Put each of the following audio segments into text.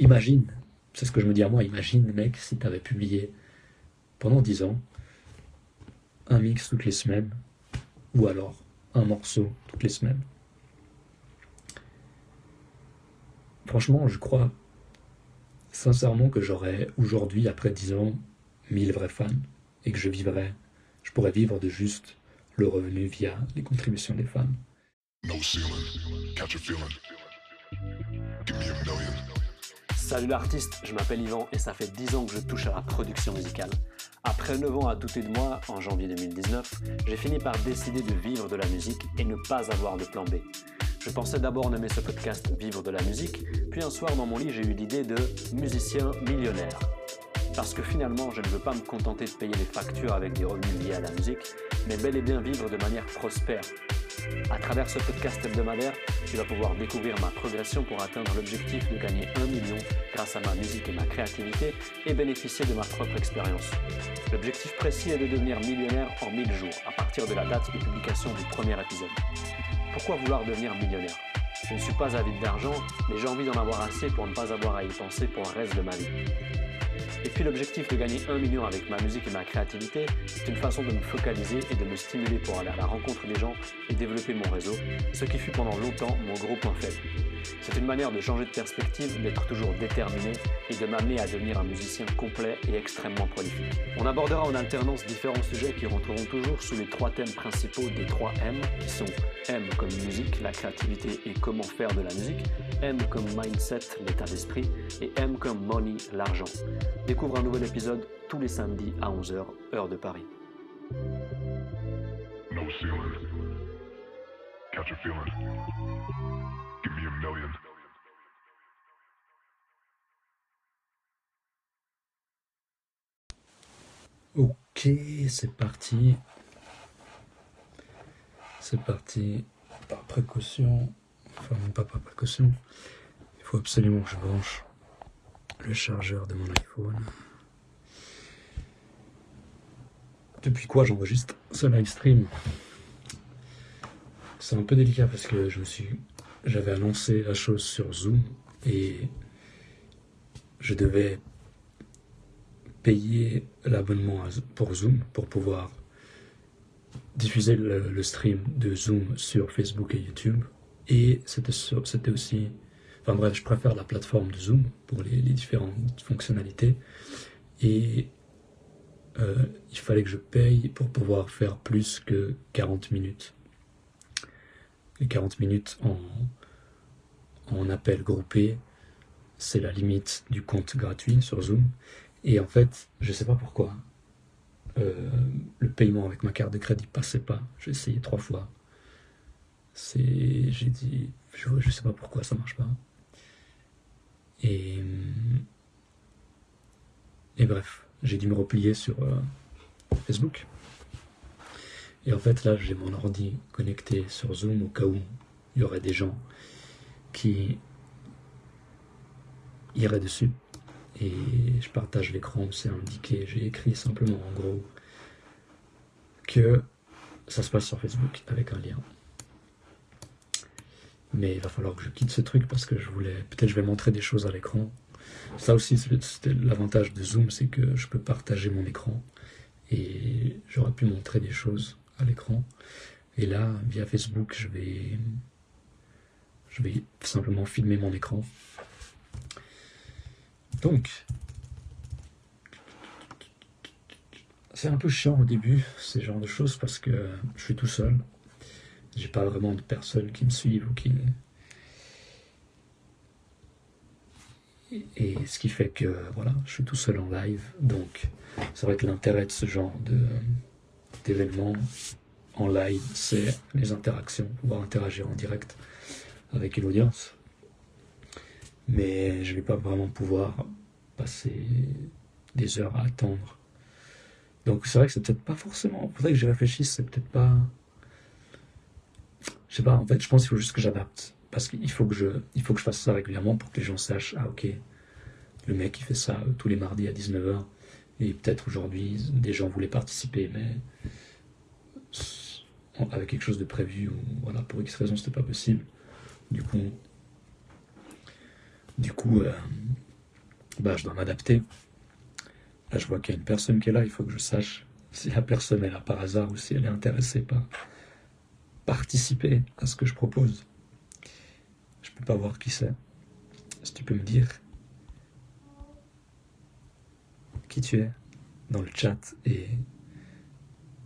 imagine, c'est ce que je me dis à moi, imagine mec si tu avais publié pendant 10 ans un mix toutes les semaines, ou alors un morceau toutes les semaines. Franchement, je crois sincèrement que j'aurais aujourd'hui, après 10 ans, 1000 vrais fans et que je vivrais, je pourrais vivre de juste le revenu via les contributions des fans. Salut l'artiste, je m'appelle Yvan et ça fait 10 ans que je touche à la production musicale. Après 9 ans à douter de moi, en janvier 2019, j'ai fini par décider de vivre de la musique et ne pas avoir de plan B. Je pensais d'abord nommer ce podcast Vivre de la musique, puis un soir dans mon lit j'ai eu l'idée de musicien millionnaire. Parce que finalement je ne veux pas me contenter de payer les factures avec des revenus liés à la musique, mais bel et bien vivre de manière prospère, à travers ce podcast hebdomadaire, tu vas pouvoir découvrir ma progression pour atteindre l'objectif de gagner 1 million grâce à ma musique et ma créativité et bénéficier de ma propre expérience. L'objectif précis est de devenir millionnaire en 1000 jours à partir de la date de publication du premier épisode. Pourquoi vouloir devenir millionnaire? Je ne suis pas avide d'argent, mais j'ai envie d'en avoir assez pour ne pas avoir à y penser pour le reste de ma vie. Et puis l'objectif de gagner 1 million avec ma musique et ma créativité, c'est une façon de me focaliser et de me stimuler pour aller à la rencontre des gens et développer mon réseau, ce qui fut pendant longtemps mon gros point faible. C'est une manière de changer de perspective, d'être toujours déterminé et de m'amener à devenir un musicien complet et extrêmement prolifique. On abordera en alternance différents sujets qui rentreront toujours sous les trois thèmes principaux des trois M, qui sont M comme musique, la créativité et comment faire de la musique, M comme mindset, l'état d'esprit, et M comme money, l'argent. Découvre un nouvel épisode tous les samedis à 11h, heure de Paris. Ok, c'est parti. C'est parti. Par précaution, enfin pas par précaution, il faut absolument que je branche le chargeur de mon iPhone. Depuis quoi j'enregistre ce live stream? C'est un peu délicat parce que je me suis, j'avais annoncé la chose sur Zoom et je devais payer l'abonnement pour Zoom pour pouvoir diffuser le, stream de Zoom sur Facebook et YouTube. Et c'était aussi... Enfin bref, je préfère la plateforme de Zoom pour les, différentes fonctionnalités. Et euh, il fallait que je paye pour pouvoir faire plus que 40 minutes. Les 40 minutes en, en appel groupé, c'est la limite du compte gratuit sur Zoom. Et en fait, je sais pas pourquoi, euh, le paiement avec ma carte de crédit passait pas. J'ai essayé trois fois. C'est, j'ai dit, je, je sais pas pourquoi ça marche pas. Et, et bref, j'ai dû me replier sur euh, Facebook. Et en fait, là, j'ai mon ordi connecté sur Zoom au cas où il y aurait des gens qui iraient dessus et je partage l'écran c'est indiqué. J'ai écrit simplement en gros que ça se passe sur Facebook avec un lien. Mais il va falloir que je quitte ce truc parce que je voulais. Peut-être je vais montrer des choses à l'écran. Ça aussi, c'était l'avantage de Zoom, c'est que je peux partager mon écran et j'aurais pu montrer des choses à l'écran. Et là, via Facebook, je vais, je vais simplement filmer mon écran donc, c'est un peu chiant au début, ces genres de choses, parce que je suis tout seul. J'ai pas vraiment de personnes qui me suivent ou qui. Et ce qui fait que voilà, je suis tout seul en live. Donc, c'est vrai que l'intérêt de ce genre d'événement en live, c'est les interactions, pouvoir interagir en direct avec une audience mais je vais pas vraiment pouvoir passer des heures à attendre. Donc c'est vrai que c'est peut-être pas forcément. Faudrait que j'y réfléchisse. C'est peut-être pas. Je sais pas. En fait, je pense qu'il faut juste que j'adapte parce qu'il faut que je, il faut que je fasse ça régulièrement pour que les gens sachent. Ah ok, le mec il fait ça euh, tous les mardis à 19h et peut-être aujourd'hui des gens voulaient participer, mais avec quelque chose de prévu ou voilà pour X raison c'était pas possible. Du coup, du coup, euh, bah, je dois m'adapter. Là, je vois qu'il y a une personne qui est là, il faut que je sache si la personne est là par hasard ou si elle est intéressée par participer à ce que je propose. Je peux pas voir qui c'est. Si tu peux me dire qui tu es dans le chat et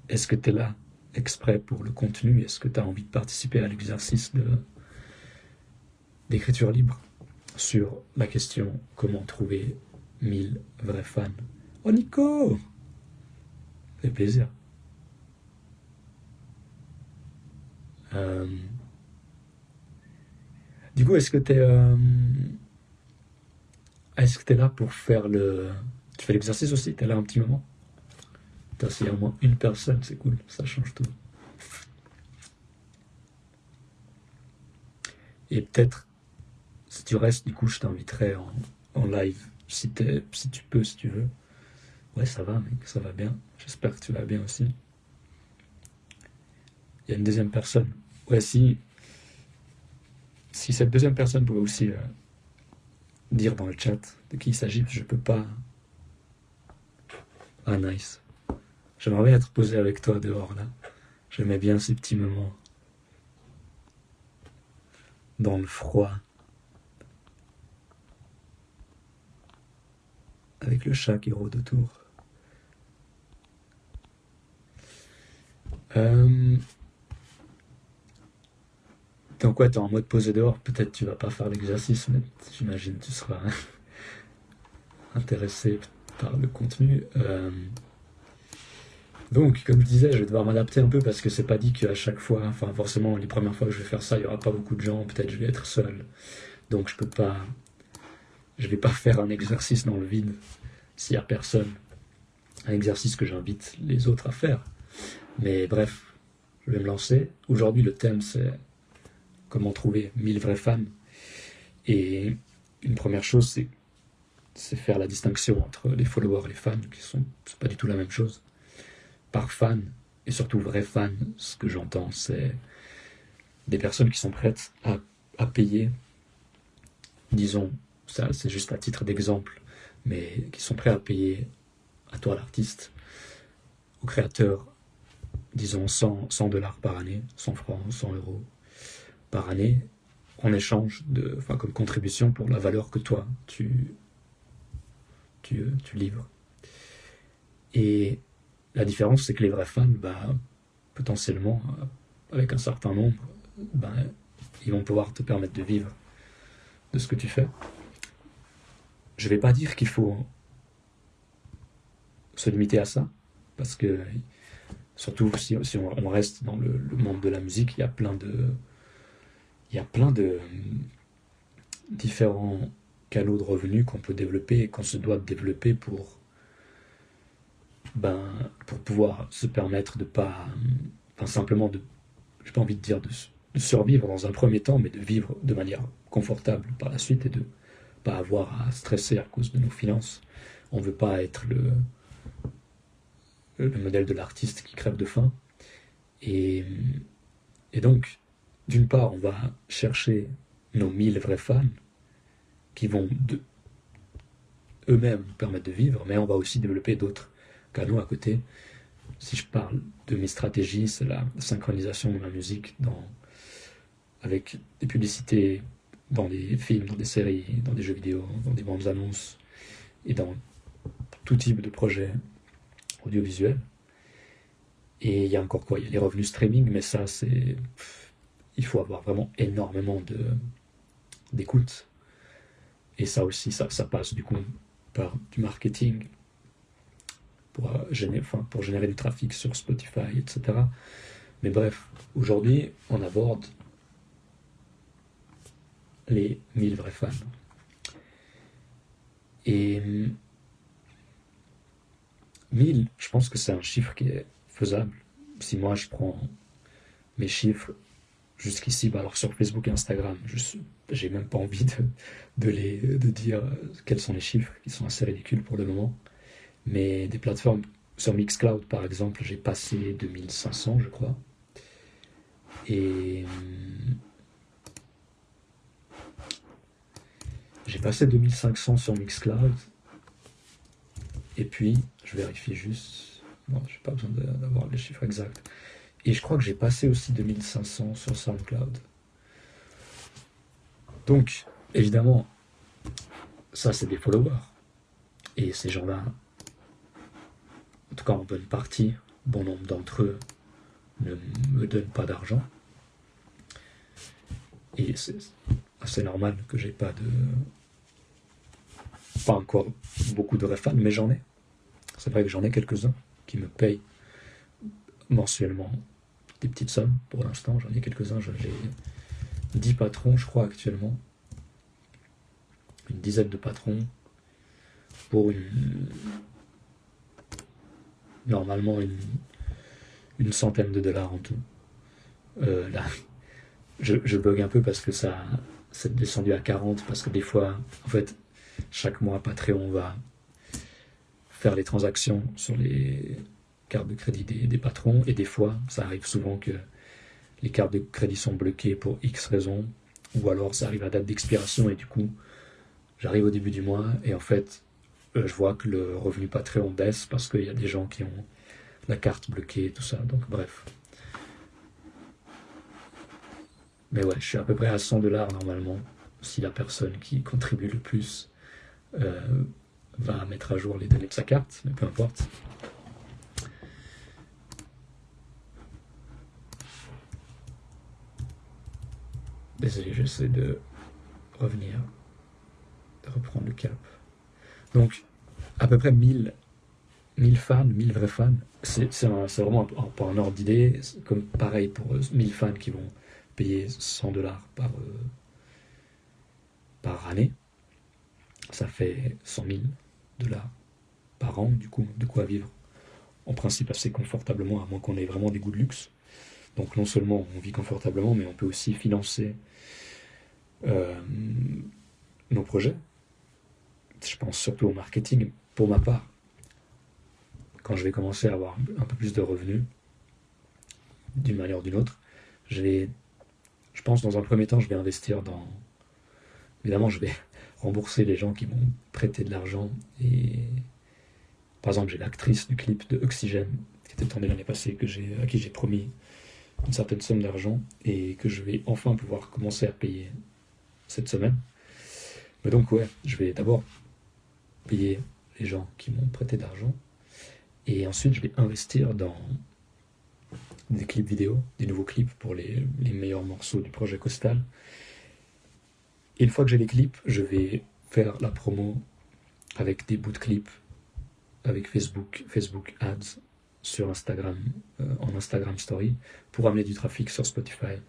est-ce que tu es là exprès pour le contenu? Est-ce que tu as envie de participer à l'exercice d'écriture libre sur la question comment trouver 1000 vrais fans? Oh Nico plaisir. Euh, du coup, est-ce que tu es, euh, est-ce que es là pour faire le. Tu fais l'exercice aussi? Tu es là un petit moment? S'il y au moins une personne, c'est cool, ça change tout. Et peut-être, si tu restes, du coup, je t'inviterai en, en live, si, si tu peux, si tu veux. Ouais, ça va, mec, ça va bien. J'espère que tu vas bien aussi. Il y a une deuxième personne. Ouais, si, cette deuxième personne pouvait aussi euh, dire dans le chat de qui il s'agit, je peux pas. Ah, nice. J'aimerais être posé avec toi dehors là. J'aimais bien ces petits moments dans le froid. Avec le chat qui rôde autour. Euh... Donc ouais, t'es en mode posé dehors, peut-être tu vas pas faire l'exercice, mais j'imagine tu seras intéressé par le contenu. Euh, donc, comme je disais, je vais devoir m'adapter un peu parce que c'est pas dit qu'à chaque fois, enfin forcément les premières fois que je vais faire ça, il y aura pas beaucoup de gens, peut-être je vais être seul. Donc je peux pas, je vais pas faire un exercice dans le vide s'il y a personne. Un exercice que j'invite les autres à faire. Mais bref, je vais me lancer. Aujourd'hui, le thème, c'est comment trouver 1000 vrais fans. Et une première chose, c'est, faire la distinction entre les followers et les fans, qui sont pas du tout la même chose. Par fan, et surtout vrais fans, ce que j'entends, c'est des personnes qui sont prêtes à, payer, disons, ça c'est juste à titre d'exemple, mais qui sont prêts à payer à toi l'artiste, au créateur, disons 100, 100 dollars par année, 100 francs, 100 euros par année, en échange de, enfin, comme contribution pour la valeur que toi tu, tu, tu livres. Et la différence, c'est que les vrais fans, bah, potentiellement, avec un certain nombre, bah, ils vont pouvoir te permettre de vivre de ce que tu fais. Je vais pas dire qu'il faut se limiter à ça, parce que Surtout si, on, reste dans le, monde de la musique, il y a plein de, il y a plein de différents canaux de revenus qu'on peut développer et qu'on se doit développer pour, ben, pour pouvoir se permettre de pas, enfin simplement de, j'ai pas envie de dire de, de, survivre dans un premier temps, mais de vivre de manière confortable par la suite et de pas avoir à stresser à cause de nos finances. On veut pas être le, le modèle de l'artiste qui crève de faim. Et, et donc, d'une part, on va chercher nos mille vrais fans qui vont eux-mêmes permettre de vivre, mais on va aussi développer d'autres canaux à côté. Si je parle de mes stratégies, c'est la synchronisation de ma musique avec des publicités dans des films, dans des séries, dans des jeux vidéo, dans des bandes annonces et dans tout type de projets audiovisuel. Et il y a encore quoi? Il y a les revenus streaming, mais ça, c'est. Il faut avoir vraiment énormément de d'écoute. Et ça aussi, ça, passe du coup par du marketing pour, euh, générer, pour générer du trafic sur Spotify, etc. Mais bref, aujourd'hui, on aborde les 1000 vrais fans. Et 1000, je pense que c'est un chiffre qui est faisable. Si moi je prends mes chiffres jusqu'ici, bah alors sur Facebook et Instagram, j'ai même pas envie de, les, de dire quels sont les chiffres, qui sont assez ridicules pour le moment. Mais des plateformes, sur Mixcloud par exemple, j'ai passé 2500, je crois. Et, J'ai passé 2500 sur Mixcloud. Et puis, je vérifie juste. Bon, j'ai pas besoin d'avoir les chiffres exacts. Et je crois que j'ai passé aussi 2500 sur SoundCloud. Donc, évidemment, ça c'est des followers. Et ces gens-là, en tout cas en bonne partie, bon nombre d'entre eux ne me donnent pas d'argent. Et c'est assez normal que j'ai pas de. Pas encore beaucoup de fans, mais j'en ai. C'est vrai que j'en ai quelques-uns qui me payent mensuellement des petites sommes pour l'instant. J'en ai quelques-uns, j'ai 10 patrons, je crois, actuellement. Une dizaine de patrons pour une. Normalement, une, une centaine de dollars en tout. Euh, là, je, bug un peu parce que ça c'est descendu à 40 parce que des fois, en fait, chaque mois, Patreon va faire les transactions sur les cartes de crédit des, patrons et des fois, ça arrive souvent que les cartes de crédit sont bloquées pour X raisons ou alors ça arrive à date d'expiration et du coup, j'arrive au début du mois et en fait, euh, je vois que le revenu Patreon baisse parce qu'il y a des gens qui ont la carte bloquée, tout ça. Donc bref. Mais ouais, je suis à peu près à 100 dollars normalement si la personne qui contribue le plus euh, va mettre à jour les données de sa carte, mais peu importe. Désolé, j'essaie de revenir, de reprendre le cap. Donc, à peu près 1000, 1000 fans, 1000 vrais fans. C'est vraiment pour un ordre d'idée, comme pareil pour 1000 fans qui vont payer 100 dollars par, euh, par année. Ça fait 100 000 dollars par an, du coup, de quoi vivre en principe assez confortablement, à moins qu'on ait vraiment des goûts de luxe. Donc non seulement on vit confortablement, mais on peut aussi financer euh, nos projets. Je pense surtout au marketing, pour ma part. Quand je vais commencer à avoir un peu plus de revenus, d'une manière ou d'une autre, je vais, je pense dans un premier temps, je vais investir dans... Évidemment, je vais rembourser les gens qui m'ont prêté de l'argent. Par exemple, j'ai l'actrice du clip de Oxygène, qui était tournée l'année passée, à qui j'ai promis une certaine somme d'argent et que je vais enfin pouvoir commencer à payer cette semaine. Mais donc ouais, je vais d'abord payer les gens qui m'ont prêté d'argent et ensuite je vais investir dans des clips vidéo, des nouveaux clips pour les, meilleurs morceaux du projet Costal. Et une fois que j'ai les clips, je vais faire la promo avec des bouts de clips avec Facebook, Facebook Ads sur Instagram, euh, en Instagram Story, pour amener du trafic sur Spotify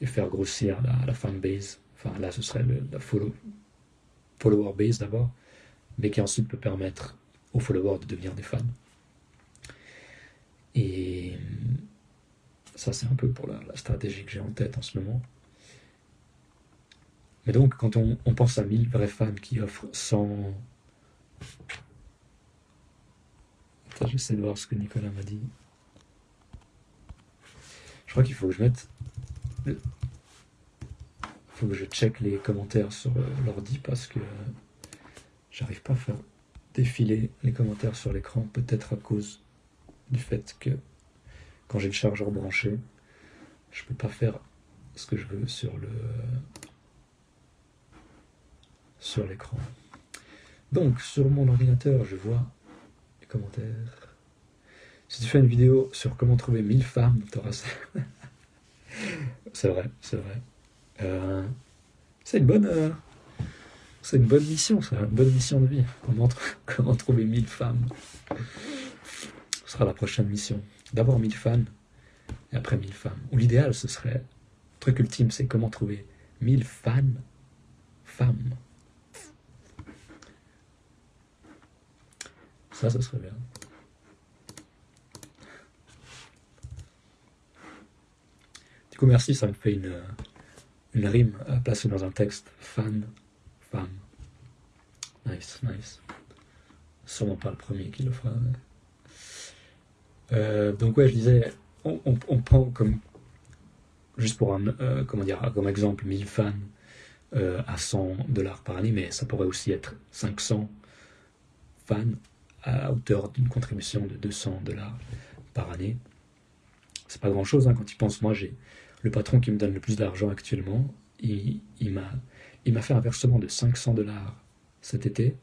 et faire grossir la, fanbase. Enfin, là, ce serait le, la follow, follower base d'abord, mais qui ensuite peut permettre aux followers de devenir des fans. Et ça, c'est un peu pour la, stratégie que j'ai en tête en ce moment. Mais donc, quand on, on pense à 1000 vrais fans qui offrent 100 j'essaie de voir ce que Nicolas m'a dit. Je crois qu'il faut que je mette. Il faut que je check les commentaires sur euh, l'ordi parce que j'arrive pas à faire défiler les commentaires sur l'écran, peut-être à cause du fait que quand j'ai le chargeur branché, je peux pas faire ce que je veux sur le sur l'écran. Donc sur mon ordinateur, je vois commentaires. Si tu fais une vidéo sur comment trouver 1000 femmes, t'auras c'est vrai, c'est vrai. Euh, c'est une bonne. Euh, c'est une bonne mission, ça, une bonne mission de vie. Comment, comment trouver 1000 femmes Ce sera la prochaine mission. D'abord 1000 fans, et après 1000 femmes. Ou l'idéal, ce serait. Le truc ultime, c'est comment trouver 1000 fans, femmes. Ça, ça serait bien. Du coup, merci, ça me fait une, une rime à placer dans un texte. Fan, femme. Nice, nice. Sûrement pas le premier qui le fera. Euh, donc ouais, je disais, on, on, prend comme juste pour un, euh, comment dire, comme exemple 1000 fans euh, à 100 dollars par année, mais ça pourrait aussi être 500 fans à hauteur d'une contribution de 200 dollars par année. C'est pas grand chose hein, quand tu penses. Moi, j'ai le patron qui me donne le plus d'argent actuellement. Il, il m'a fait un versement de 500 dollars cet été,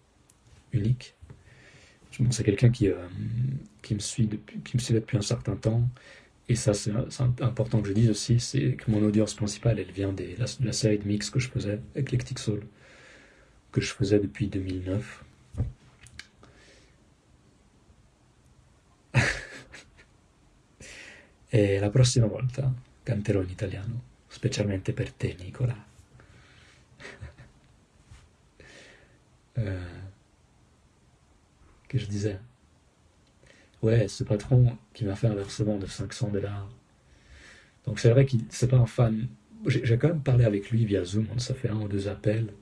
unique. C'est quelqu'un qui, euh, qui, me suit depuis, qui me suit depuis un certain temps. Et ça, c'est important que je dise aussi, c'est que mon audience principale, elle vient de la série de mix que je faisais, Eclectic Soul, que je faisais depuis 2009. E la prossima volta canterò in italiano, specialmente per te, Nicola. que je disais? Ouais, ce patron qui m'a fait un versement de 500 dollars. Donc c'est vrai qu'il c'est pas un fan. J'ai quand même parlé avec lui via Zoom, on s'est fait un ou deux appels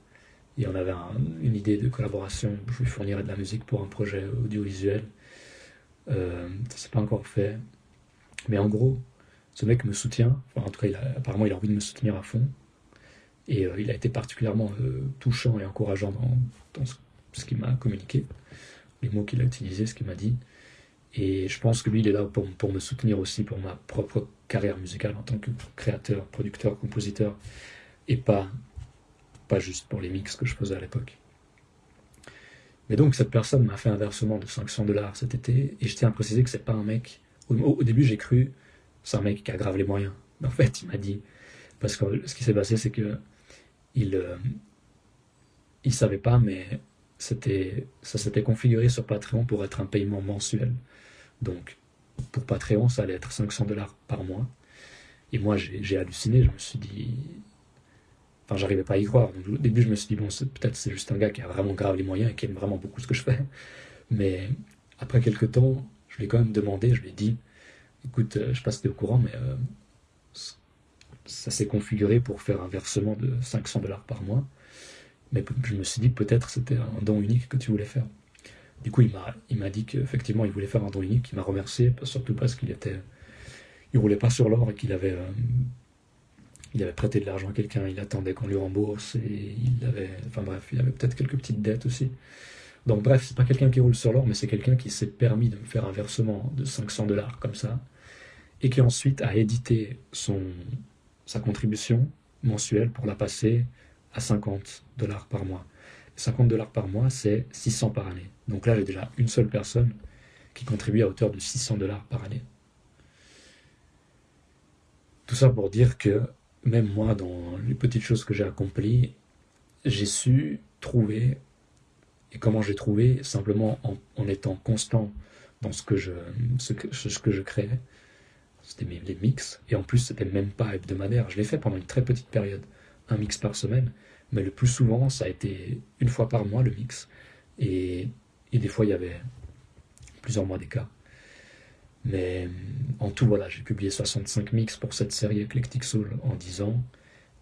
et on avait une idée de collaboration. Je lui fournirais de la musique pour un projet audiovisuel. Euh, ça s'est pas encore fait. Mais en gros, ce mec me soutient. en tout cas, apparemment, il a envie de me soutenir à fond. Et euh, il a été particulièrement euh, touchant et encourageant dans, ce, qu'il m'a communiqué, les mots qu'il a utilisés, ce qu'il m'a dit. Et je pense que lui, il est là pour, pour, me soutenir aussi pour ma propre carrière musicale en tant que créateur, producteur, compositeur, et pas, pas juste pour les mix que je faisais à l'époque. Mais donc, cette personne m'a fait un versement de 500 dollars cet été, et je tiens à préciser que c'est pas un mec. Au, début, j'ai cru, c'est un mec qui a grave les moyens. Mais en fait, il m'a dit, parce que ce qui s'est passé, c'est que il, euh, il savait pas, mais c'était, ça s'était configuré sur Patreon pour être un paiement mensuel. Donc, pour Patreon, ça allait être 500 dollars par mois. Et moi, j'ai halluciné. Je me suis dit. Enfin, j'arrivais pas à y croire. au début, je me suis dit, bon, peut-être c'est juste un gars qui a vraiment grave les moyens et qui aime vraiment beaucoup ce que je fais. Mais après quelques temps, je lui ai quand même demandé, je lui ai dit, écoute, euh, je sais pas si au courant, mais euh, ça s'est configuré pour faire un versement de 500 dollars par mois. Mais je me suis dit, peut-être c'était un don unique que tu voulais faire. Du coup, il m'a, il m'a dit qu'effectivement, il voulait faire un don unique. Il m'a remercié, surtout parce qu'il était, il roulait pas sur l'or et qu'il avait, euh, il avait prêté de l'argent à quelqu'un. Il attendait qu'on lui rembourse et il avait, enfin bref, il avait peut-être quelques petites dettes aussi. Donc bref, c'est pas quelqu'un qui roule sur l'or, mais c'est quelqu'un qui s'est permis de me faire un versement de 500 dollars comme ça et qui ensuite a édité son, sa contribution mensuelle pour la passer à 50 dollars par mois. 50 dollars par mois, c'est 600 par année. Donc là, j'ai déjà une seule personne qui contribue à hauteur de 600 dollars par année. Tout ça pour dire que même moi, dans les petites choses que j'ai accomplies, j'ai su trouver, et comment j'ai trouvé, simplement en, étant constant dans ce que je, ce que, je créais. C'était les mix, et en plus, c'était même pas hebdomadaire. Je l'ai fait pendant une très petite période, un mix par semaine, mais le plus souvent, ça a été une fois par mois le mix. Et, et des fois, il y avait plusieurs mois d'écart. Mais en tout, voilà, j'ai publié 65 mix pour cette série Eclectic Soul en 10 ans.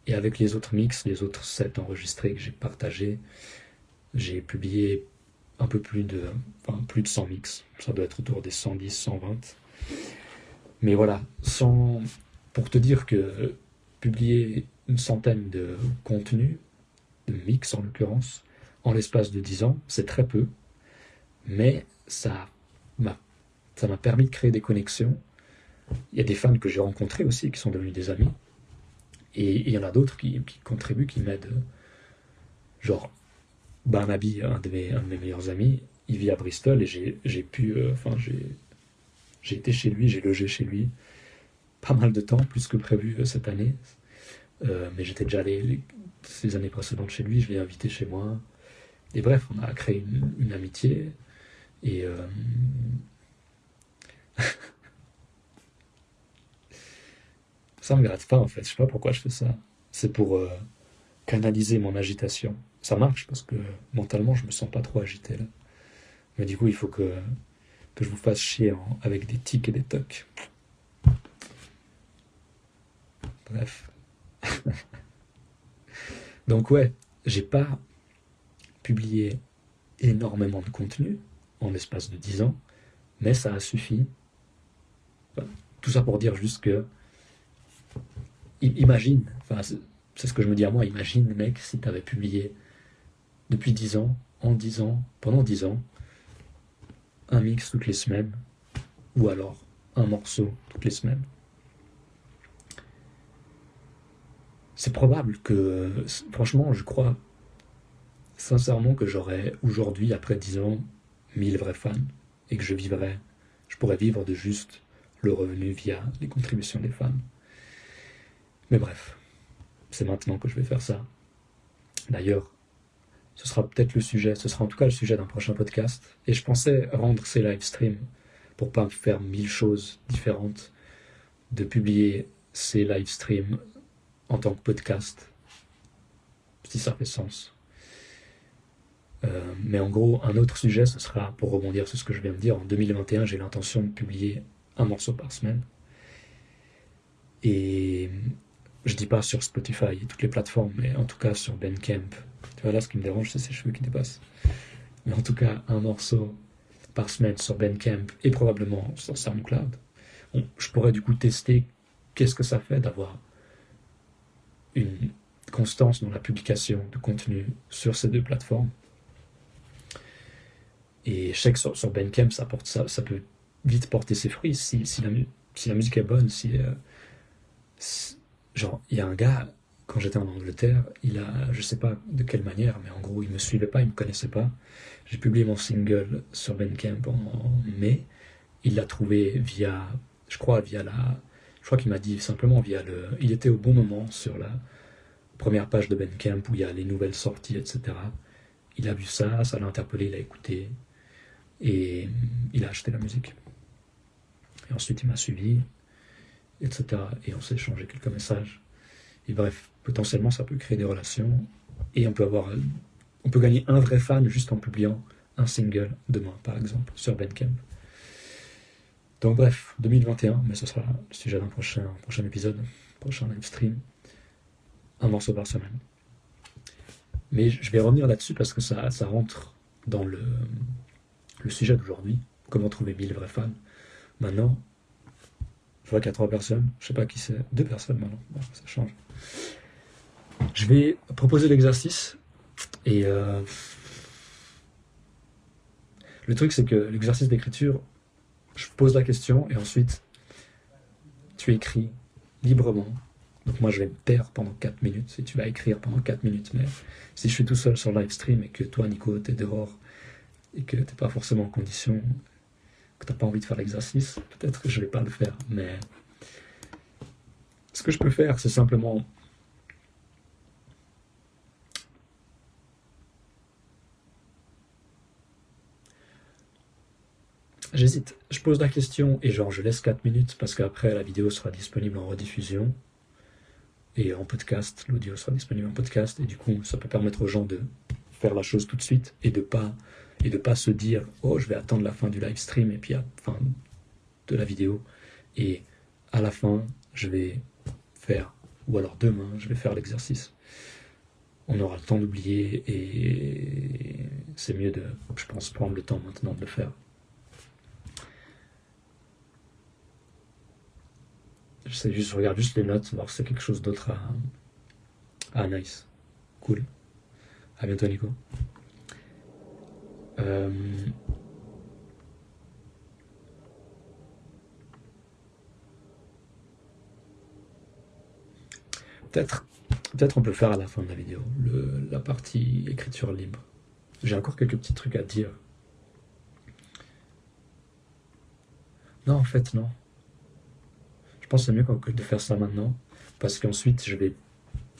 Et avec les autres mix, les autres 7 enregistrés que j'ai partagés, j'ai publié un peu plus de, plus de 100 mix. Ça doit être autour des 110, 120. Mais voilà, pour te dire que publier une centaine de contenus, de mix en l'occurrence, en l'espace de 10 ans, c'est très peu, mais ça m'a, ça m'a permis de créer des connexions. Il y a des fans que j'ai rencontrés aussi qui sont devenus des amis, et il y en a d'autres qui, contribuent, qui m'aident. Genre, Barnaby, un de mes, un de mes meilleurs amis, il vit à Bristol et j'ai, pu, euh, enfin, j'ai, été chez lui, j'ai logé chez lui pas mal de temps, plus que prévu euh, cette année. Euh, mais j'étais déjà allé ces années précédentes chez lui, je l'ai invité chez moi. Et bref, on a créé une, amitié. Et euh, ça me gratte pas en fait. Je sais pas pourquoi je fais ça. C'est pour canaliser mon agitation. Ça marche parce que mentalement, je me sens pas trop agité là. Mais du coup, il faut que, que je vous fasse chier avec des tics et des tocs. Bref. Donc ouais, j'ai pas publié énormément de contenu en l'espace de 10 ans, mais ça a suffi. tout ça pour dire juste que imagine, c'est ce que je me dis à moi. Imagine, mec, si tu avais publié depuis 10 ans, en 10 ans, pendant 10 ans, un mix toutes les semaines, ou alors un morceau toutes les semaines. C'est probable que, franchement, je crois sincèrement que j'aurais aujourd'hui, après 10 ans, 1000 vrais fans, et que je vivrais, je pourrais vivre de juste le revenu via les contributions des fans. Mais bref, c'est maintenant que je vais faire ça. D'ailleurs, ce sera peut-être le sujet, ce sera en tout cas le sujet d'un prochain podcast. Et je pensais rendre ces live streams pour pas faire mille choses différentes, de publier ces live streams en tant que podcast, si ça fait sens. Euh, mais en gros, un autre sujet, ce sera, pour rebondir sur ce que je viens de dire, en 2021, j'ai l'intention de publier un morceau par semaine. Et je dis pas sur Spotify et toutes les plateformes, mais en tout cas sur Bandcamp. Là, ce qui me dérange, c'est ces cheveux qui dépassent. Mais en tout cas, un morceau par semaine sur Bandcamp et probablement sur SoundCloud. je pourrais du coup tester qu'est-ce que ça fait d'avoir une constance dans la publication de contenu sur ces deux plateformes. Et je sais que sur, Bandcamp, ça, peut vite porter ses fruits si, si, la, si musique est bonne. Si, euh, genre, il y a un gars, quand j'étais en Angleterre, il a, je sais pas de quelle manière, mais en gros, il me suivait pas, il me connaissait pas. J'ai publié mon single sur Bandcamp en, mai. Il l'a trouvé via, je crois, via la, je crois qu'il m'a dit simplement via le, il était au bon moment sur la première page de Bandcamp où il y a les nouvelles sorties, etc. Il a vu ça, ça l'a interpellé, il a écouté et il a acheté la musique. Et ensuite, il m'a suivi, etc. Et on s'est échangé quelques messages. Et bref, potentiellement, ça peut créer des relations. Et on peut avoir, on peut gagner un vrai fan juste en publiant un single demain, par exemple, sur Bandcamp. Donc bref, 2021, mais ce sera le sujet d'un prochain, prochain épisode, prochain live stream, un morceau par semaine. Mais je vais revenir là-dessus parce que ça, ça rentre dans le, le sujet d'aujourd'hui, comment trouver 1000 vrais fans? Maintenant, je vois qu'il y a trois personnes, je sais pas qui c'est, deux personnes maintenant, ça change. Je vais proposer l'exercice et euh, le truc c'est que l'exercice d'écriture, je pose la question et ensuite tu écris librement. Donc moi je vais me taire pendant 4 minutes et tu vas écrire pendant 4 minutes. Mais si je suis tout seul sur live stream et que toi Nico t'es dehors et que t'es pas forcément en condition que t'as pas envie de faire l'exercice, peut-être que je vais pas le faire. Mais ce que je peux faire, c'est simplement J'hésite. Je pose la question et genre je laisse 4 minutes parce qu'après la vidéo sera disponible en rediffusion et en podcast. L'audio sera disponible en podcast et du coup ça peut permettre aux gens de faire la chose tout de suite et de pas et de pas se dire oh je vais attendre la fin du live stream et puis à la fin de la vidéo et à la fin je vais faire ou alors demain je vais faire l'exercice on aura le temps d'oublier et c'est mieux de je pense prendre le temps maintenant de le faire juste je regarde juste les notes voir si c'est quelque chose d'autre à ah nice cool à bientôt Nico euh, peut-être, peut-être on peut faire à la fin de la vidéo, le, la partie écriture libre. J'ai encore quelques petits trucs à dire. Non, en fait, non. Je pense que c'est mieux de faire ça maintenant, parce qu'ensuite je vais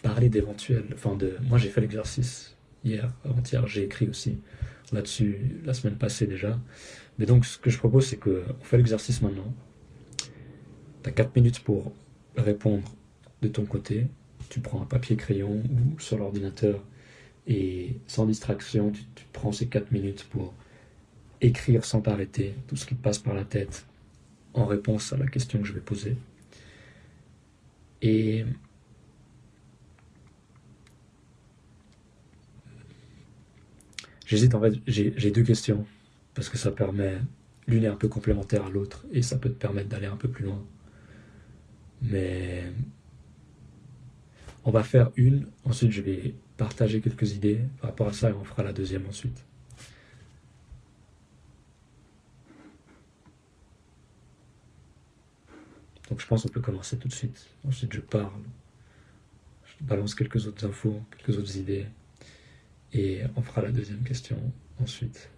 parler d'éventuels. Enfin, de. Moi, j'ai fait l'exercice hier, avant-hier, j'ai écrit aussi là-dessus la semaine passée déjà. Mais donc, ce que je propose, c'est qu'on fait l'exercice maintenant. Tu as 4 minutes pour répondre de ton côté. Tu prends un papier-crayon ou sur l'ordinateur et sans distraction, tu, tu prends ces 4 minutes pour écrire sans t'arrêter tout ce qui te passe par la tête en réponse à la question que je vais poser. Et J'hésite en fait, j'ai deux questions, parce que ça permet, l'une est un peu complémentaire à l'autre, et ça peut te permettre d'aller un peu plus loin. Mais On va faire une, ensuite je vais partager quelques idées par rapport à ça et on fera la deuxième ensuite. Donc je pense qu'on peut commencer tout de suite. Ensuite je parle, je balance quelques autres infos, quelques autres idées et on fera la deuxième question ensuite.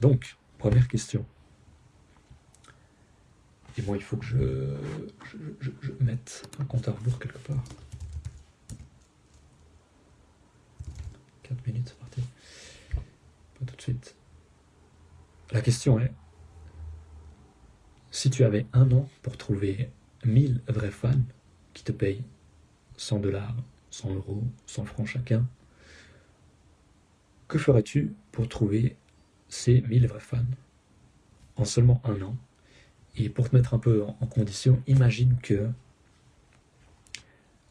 Donc, première question. Et moi, il faut que je, je, mette un compte à rebours quelque part. 4 minutes, c'est parti. Pas tout de suite. La question est, si tu avais un an pour trouver 1000 vrais fans qui te payent 100 dollars, 100 euros, 100 francs chacun, que ferais-tu pour trouver ces 1000 vrais fans en seulement un an? Et pour te mettre un peu en, condition, imagine que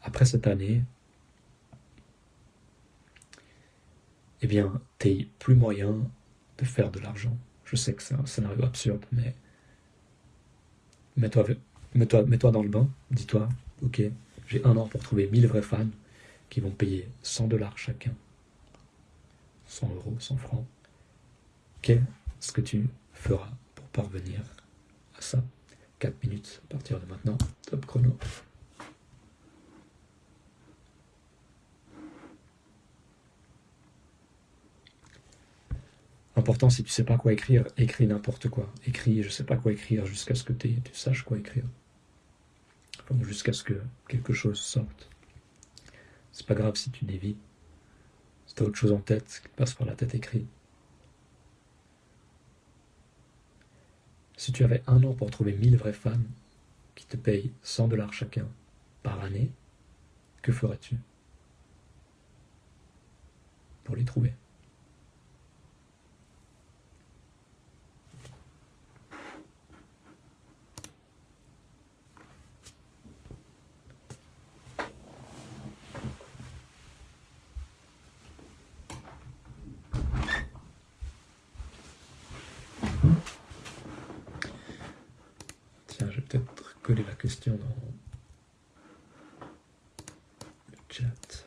après cette année, eh bien, plus moyen de faire de l'argent. Je sais que c'est un scénario absurde, mais mets-toi mets -toi, mets -toi dans le bain, dis-toi, ok, j'ai un an pour trouver 1000 vrais fans qui vont payer 100 dollars chacun, 100 euros, 100 francs. Qu'est-ce que tu feras pour parvenir ça? 4 minutes à partir de maintenant. Top chrono. Important, si tu sais pas quoi écrire, écris n'importe quoi. Écris, je sais pas quoi écrire jusqu'à ce que tu saches quoi écrire. jusqu'à ce que quelque chose sorte. C'est pas grave si tu dévis. Si tu as autre chose en tête qui passe par la tête écrit. Si tu avais un an pour trouver 1000 vraies femmes qui te payent 100 dollars chacun par année, que ferais-tu? Pour les trouver la question dans le chat.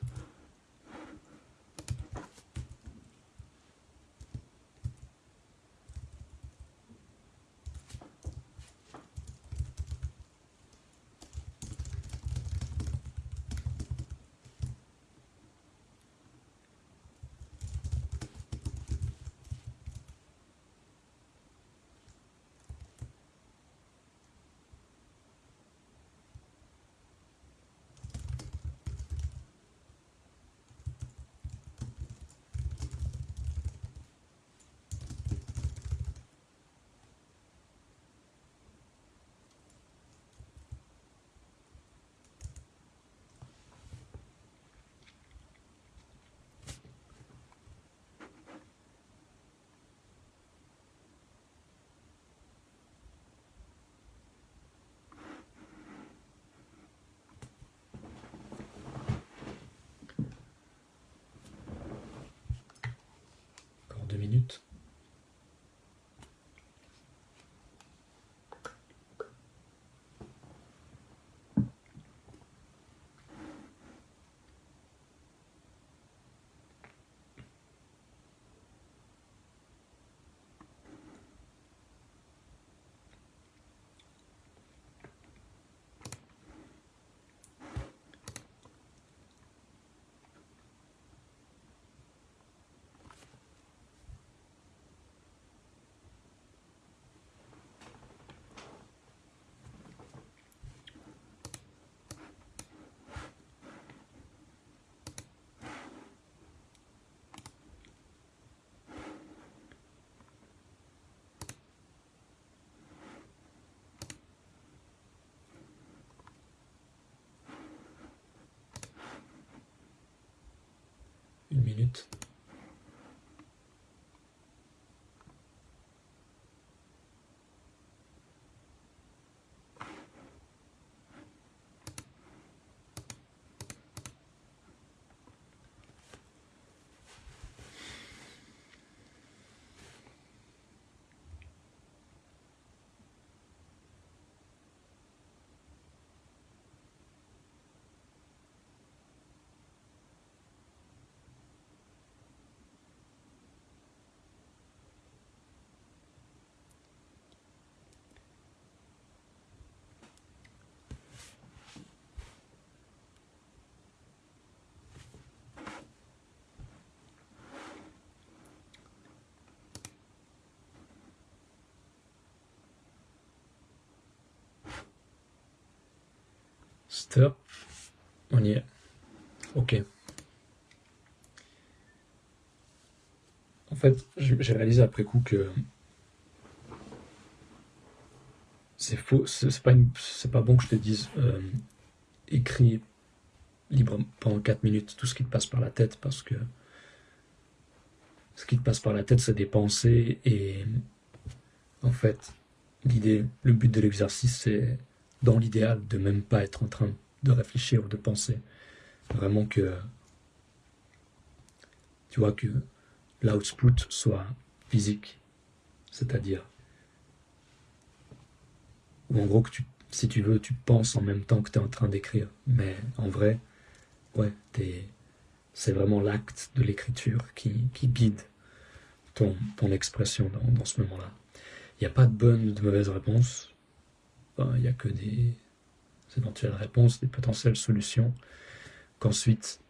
Minutes. Une On y est. Ok. En fait, j'ai réalisé après coup que c'est faux, c'est pas, pas bon que je te dise euh, écris libre pendant 4 minutes tout ce qui te passe par la tête parce que ce qui te passe par la tête c'est des pensées et en fait l'idée, le but de l'exercice c'est dans l'idéal de même pas être en train de réfléchir ou de penser. Vraiment que tu vois que l'output soit physique, c'est-à-dire ou en gros que si tu veux, tu penses en même temps que tu es en train d'écrire. Mais en vrai, ouais, c'est vraiment l'acte de l'écriture qui, qui, guide ton, ton expression dans, dans ce moment-là. Il n'y a pas de bonne ou de mauvaise réponse. Il n'y a que des éventuelles réponses, des potentielles solutions qu'ensuite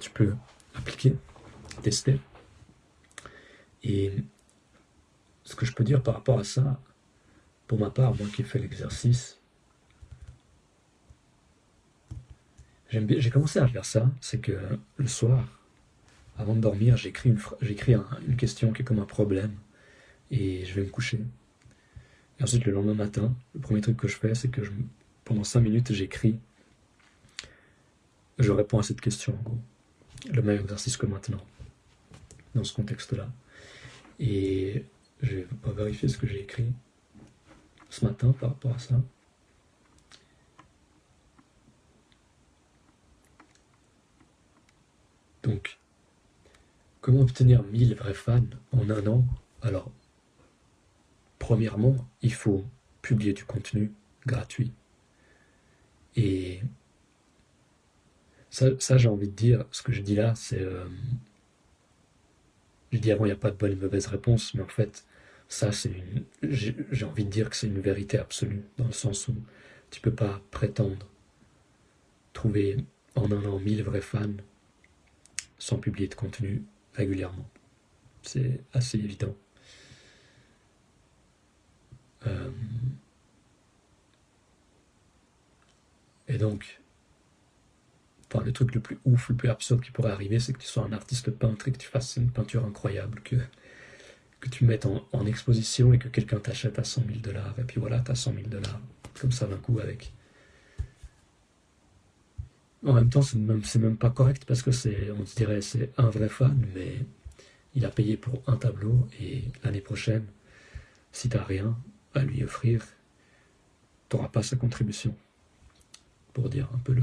tu peux appliquer, tester. Et ce que je peux dire par rapport à ça, pour ma part, moi qui ai fait l'exercice, j'ai commencé à faire ça, c'est que le soir, avant de dormir, j'écris une question qui est comme un problème et je vais me coucher. Ensuite, le lendemain matin, le premier truc que je fais, c'est que pendant 5 minutes, j'écris. Je réponds à cette question, en gros. Le même exercice que maintenant, dans ce contexte-là. Et je vais vérifier ce que j'ai écrit ce matin par rapport à ça. Donc, comment obtenir 1000 vrais fans en un an? Alors, premièrement, il faut publier du contenu gratuit. Et ça, j'ai envie de dire, ce que je dis là, c'est... Euh, je dis avant, il n'y a pas de bonne et mauvaise réponse, mais en fait, ça, c'est une. J'ai envie de dire que c'est une vérité absolue, dans le sens où tu peux pas prétendre trouver en un an mille vrais fans sans publier de contenu régulièrement. C'est assez évident. Euh, et donc, enfin, le truc le plus ouf, le plus absurde qui pourrait arriver, c'est que tu sois un artiste peintre et que tu fasses une peinture incroyable, que que tu mettes en, exposition et que quelqu'un t'achète à 100 000 dollars. Et puis voilà, tu as 100 000 dollars, comme ça d'un coup avec. En même temps, c'est même, même pas correct parce que c'est, on dirait, c'est un vrai fan, mais il a payé pour un tableau et l'année prochaine, si tu n'as rien à lui offrir, tu n'auras pas sa contribution. Pour dire un peu le.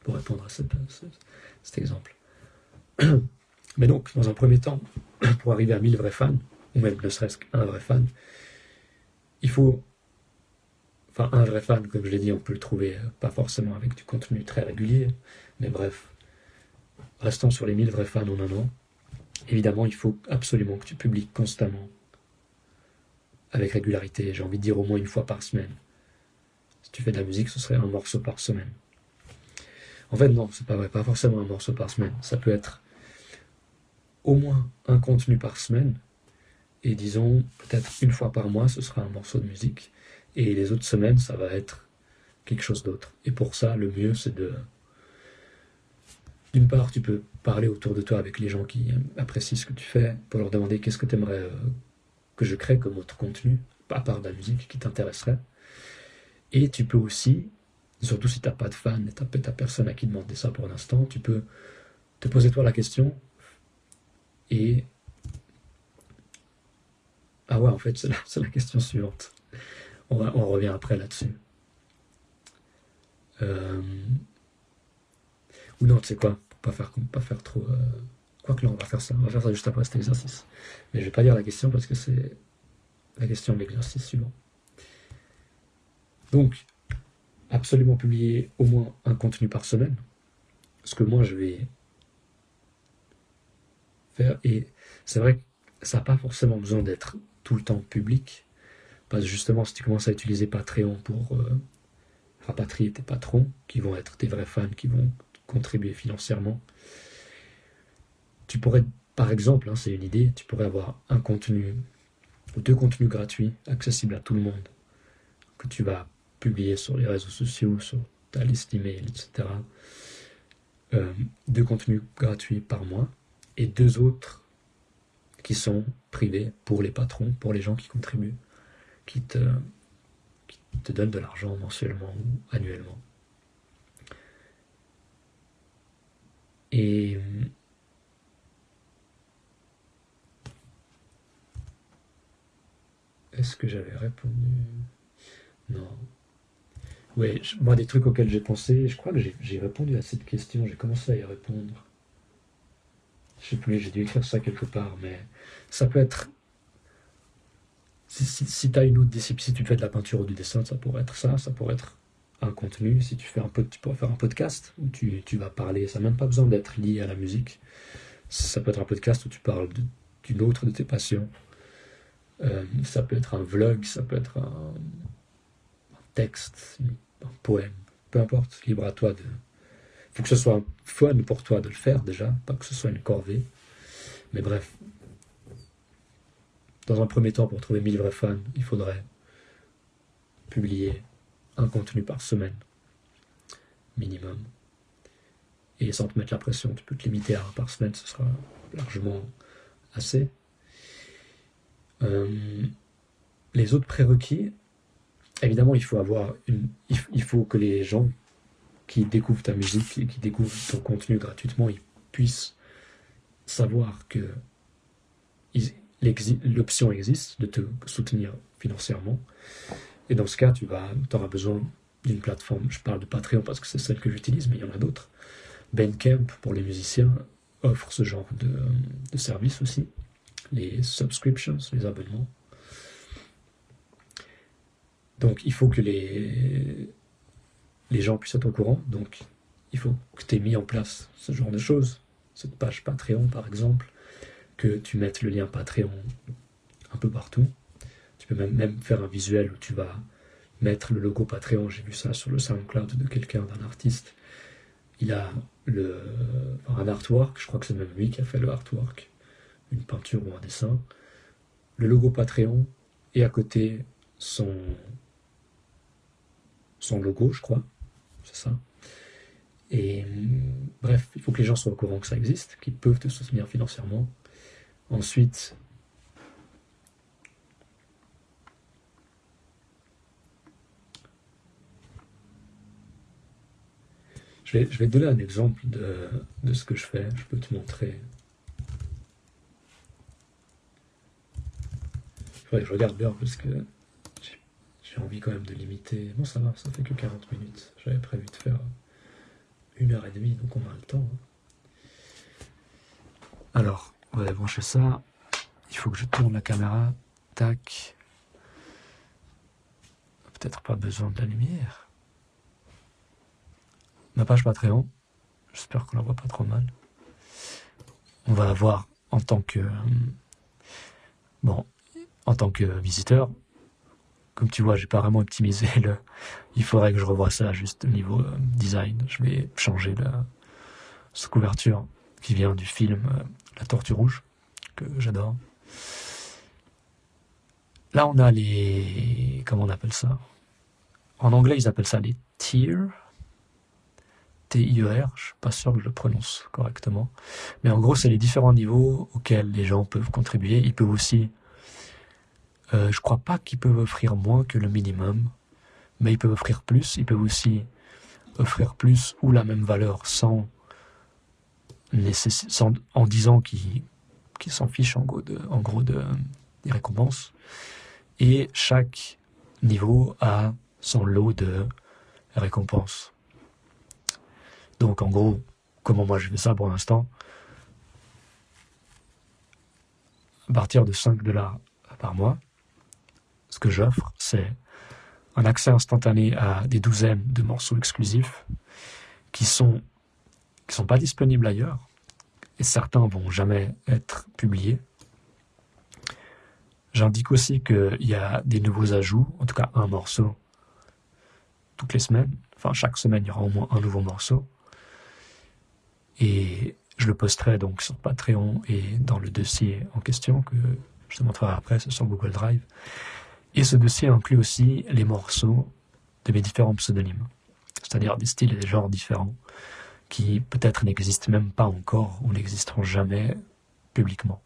pour répondre à cet exemple. Mais donc, dans un premier temps, pour arriver à 1000 vrais fans, ou même ne serait-ce qu'un vrai fan, il faut. Enfin, un vrai fan, comme je l'ai dit, on peut le trouver euh, pas forcément avec du contenu très régulier, mais bref, restons sur les 1000 vrais fans en un an. Évidemment, il faut absolument que tu publies constamment, avec régularité, j'ai envie de dire au moins une fois par semaine. Si tu fais de la musique, ce serait un morceau par semaine. En fait, non, c'est pas vrai, pas forcément un morceau par semaine. Ça peut être au moins un contenu par semaine. Et disons, peut-être une fois par mois, ce sera un morceau de musique. Et les autres semaines, ça va être quelque chose d'autre. Et pour ça, le mieux, c'est de... D'une part, tu peux parler autour de toi avec les gens qui apprécient ce que tu fais, pour leur demander qu'est-ce que tu aimerais euh, que je crée comme autre contenu, à part de la musique qui t'intéresserait. Et tu peux aussi, surtout si tu n'as pas de fan et tu n'as personne à qui demander ça pour l'instant, tu peux te poser toi la question, et. Ah ouais, en fait, c'est la, question suivante. On, revient après là-dessus. Euh, ou non, tu sais quoi, pour pas pas faire trop. Euh... Quoique là, on va faire ça. On va faire ça juste après cet exercice. Mais je vais pas dire la question parce que c'est la question de l'exercice suivant. Donc, absolument publier au moins un contenu par semaine. Ce que moi, je vais et c'est vrai que ça n'a pas forcément besoin d'être tout le temps public. Parce que justement, si tu commences à utiliser Patreon pour euh, rapatrier tes patrons, qui vont être tes vrais fans, qui vont contribuer financièrement, tu pourrais, par exemple, hein, c'est une idée, tu pourrais avoir un contenu ou deux contenus gratuits accessibles à tout le monde que tu vas publier sur les réseaux sociaux, sur ta liste email, etc. Euh, deux contenus gratuits par mois et deux autres qui sont privés pour les patrons, pour les gens qui contribuent, qui te, qui te donnent de l'argent mensuellement ou annuellement. Et est-ce que j'avais répondu? Non. Oui, moi, des trucs auxquels j'ai pensé, je crois que j'ai répondu à cette question, j'ai commencé à y répondre. Je sais plus, j'ai dû écrire ça quelque part, mais ça peut être. Si, tu as une autre discipline, si tu fais de la peinture ou du dessin, ça pourrait être ça, ça pourrait être un contenu. Si tu fais un tu pourrais faire un podcast où tu vas parler, ça n'a même pas besoin d'être lié à la musique. Ça peut être un podcast où tu parles d'une autre de tes passions. Euh, ça peut être un vlog, ça peut être un, texte, un poème, peu importe, libre à toi de. Faut que ce soit fun pour toi de le faire déjà, pas que ce soit une corvée. Mais bref, dans un premier temps, pour trouver 1000 vrais fans, il faudrait publier un contenu par semaine, minimum. Et sans te mettre la pression, tu peux te limiter à un par semaine, ce sera largement assez. Euh, les autres prérequis, évidemment, il faut avoir il faut que les gens qui découvrent ta musique et qui découvrent ton contenu gratuitement, ils puissent savoir que l'option existe de te soutenir financièrement. Et dans ce cas, tu vas, auras besoin d'une plateforme. Je parle de Patreon parce que c'est celle que j'utilise, mais il y en a d'autres. Bandcamp, pour les musiciens, offre ce genre de service aussi. Les subscriptions, les abonnements. Donc il faut que les, les gens puissent être au courant. Donc il faut que tu aies mis en place ce genre de choses. Cette page Patreon, par exemple, que tu mettes le lien Patreon un peu partout. Tu peux même, faire un visuel où tu vas mettre le logo Patreon. J'ai vu ça sur le SoundCloud de quelqu'un, d'un artiste. Il a le, un artwork, je crois que c'est même lui qui a fait le artwork, une peinture ou un dessin. Le logo Patreon et à côté son, son logo, je crois. C'est ça. Et bref, il faut que les gens soient au courant que ça existe, qu'ils peuvent te soutenir financièrement. Ensuite, je vais, je vais te donner un exemple de, de ce que je fais. Je peux te montrer. Je regarde bien parce que j'ai envie quand même de limiter. Bon, ça va, ça fait que 40 minutes. J'avais prévu de faire une heure et demie, donc on a le temps. Hein. Alors, on va brancher ça. Il faut que je tourne la caméra. Tac. Peut-être pas besoin de la lumière. Ma page Patreon. J'espère qu'on la voit pas trop mal. On va la voir en tant que. Euh, bon, en tant que visiteur. Comme tu vois, j'ai pas vraiment optimisé le. Il faudrait que je revoie ça juste au niveau euh, design. Je vais changer la cette couverture qui vient du film euh, La Tortue Rouge que j'adore. Là, on a les. Comment on appelle ça? En anglais, ils appellent ça les tiers. T-I-E-R. Je suis pas sûr que je le prononce correctement. Mais en gros, c'est les différents niveaux auxquels les gens peuvent contribuer. Ils peuvent aussi. Euh, je crois pas qu'ils peuvent offrir moins que le minimum, mais ils peuvent offrir plus. Ils peuvent aussi offrir plus ou la même valeur sans, sans en disant qu'ils qui s'en fichent en gros, de, en gros de, des récompenses. Et chaque niveau a son lot de récompenses. Donc en gros, comment moi je fais ça pour l'instant? À partir de 5 dollars par mois, ce que j'offre, c'est un accès instantané à des douzaines de morceaux exclusifs qui sont qui sont pas disponibles ailleurs et certains vont jamais être publiés. J'indique aussi qu'il y a des nouveaux ajouts, en tout cas un morceau toutes les semaines. Enfin, chaque semaine, il y aura au moins un nouveau morceau. Et je le posterai donc sur Patreon et dans le dossier en question que je te montrerai après, c'est sur Google Drive. Et ce dossier inclut aussi les morceaux de mes différents pseudonymes, c'est-à-dire des styles et des genres différents qui peut-être n'existent même pas encore ou n'existeront jamais publiquement.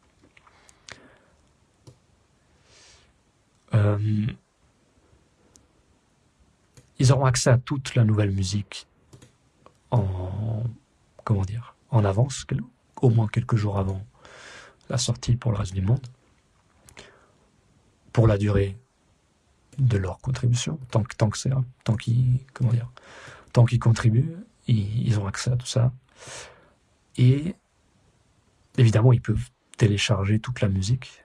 Euh, ils auront accès à toute la nouvelle musique en comment dire en avance, au moins quelques jours avant la sortie pour le reste du monde, pour la durée de leur contribution, tant que c'est tant qu'ils contribuent, ils, ont accès à tout ça. Et évidemment, ils peuvent télécharger toute la musique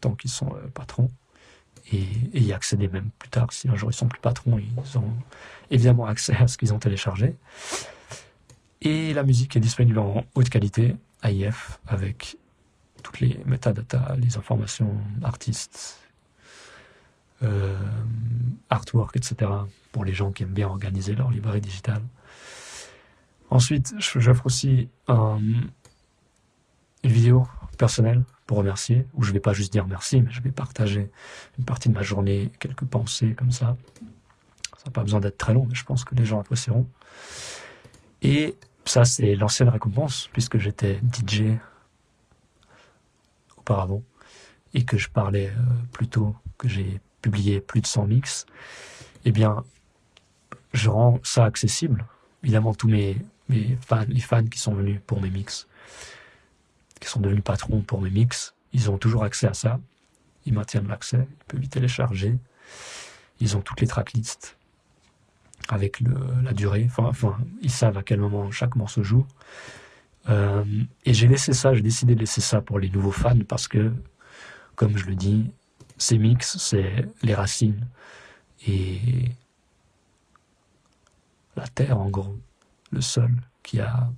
tant qu'ils sont euh, patrons et, y accéder même plus tard. Si un jour ils sont plus patrons, ils ont évidemment accès à ce qu'ils ont téléchargé. Et la musique est disponible en haute qualité, AIF, avec toutes les métadatas, les informations artistes, euh, artwork, etc. pour les gens qui aiment bien organiser leur librairie digitale. Ensuite, j'offre aussi une vidéo personnelle pour remercier, où je vais pas juste dire merci, mais je vais partager une partie de ma journée, quelques pensées comme ça. Ça n'a pas besoin d'être très long, mais je pense que les gens apprécieront. Et ça, c'est l'ancienne récompense, puisque j'étais DJ auparavant, et que je parlais euh, plutôt, que j'ai publié plus de 100 mix, eh bien, je rends ça accessible. Évidemment, tous mes, fans, les fans qui sont venus pour mes mix, qui sont devenus patrons pour mes mix, ils ont toujours accès à ça. Ils maintiennent l'accès, ils peuvent y télécharger. Ils ont toutes les tracklists avec la durée. Enfin, enfin, ils savent à quel moment chaque morceau joue. Euh, et j'ai laissé ça, j'ai décidé de laisser ça pour les nouveaux fans parce que, comme je le dis, ces mix, c'est les racines et la terre, en gros, le sol qui a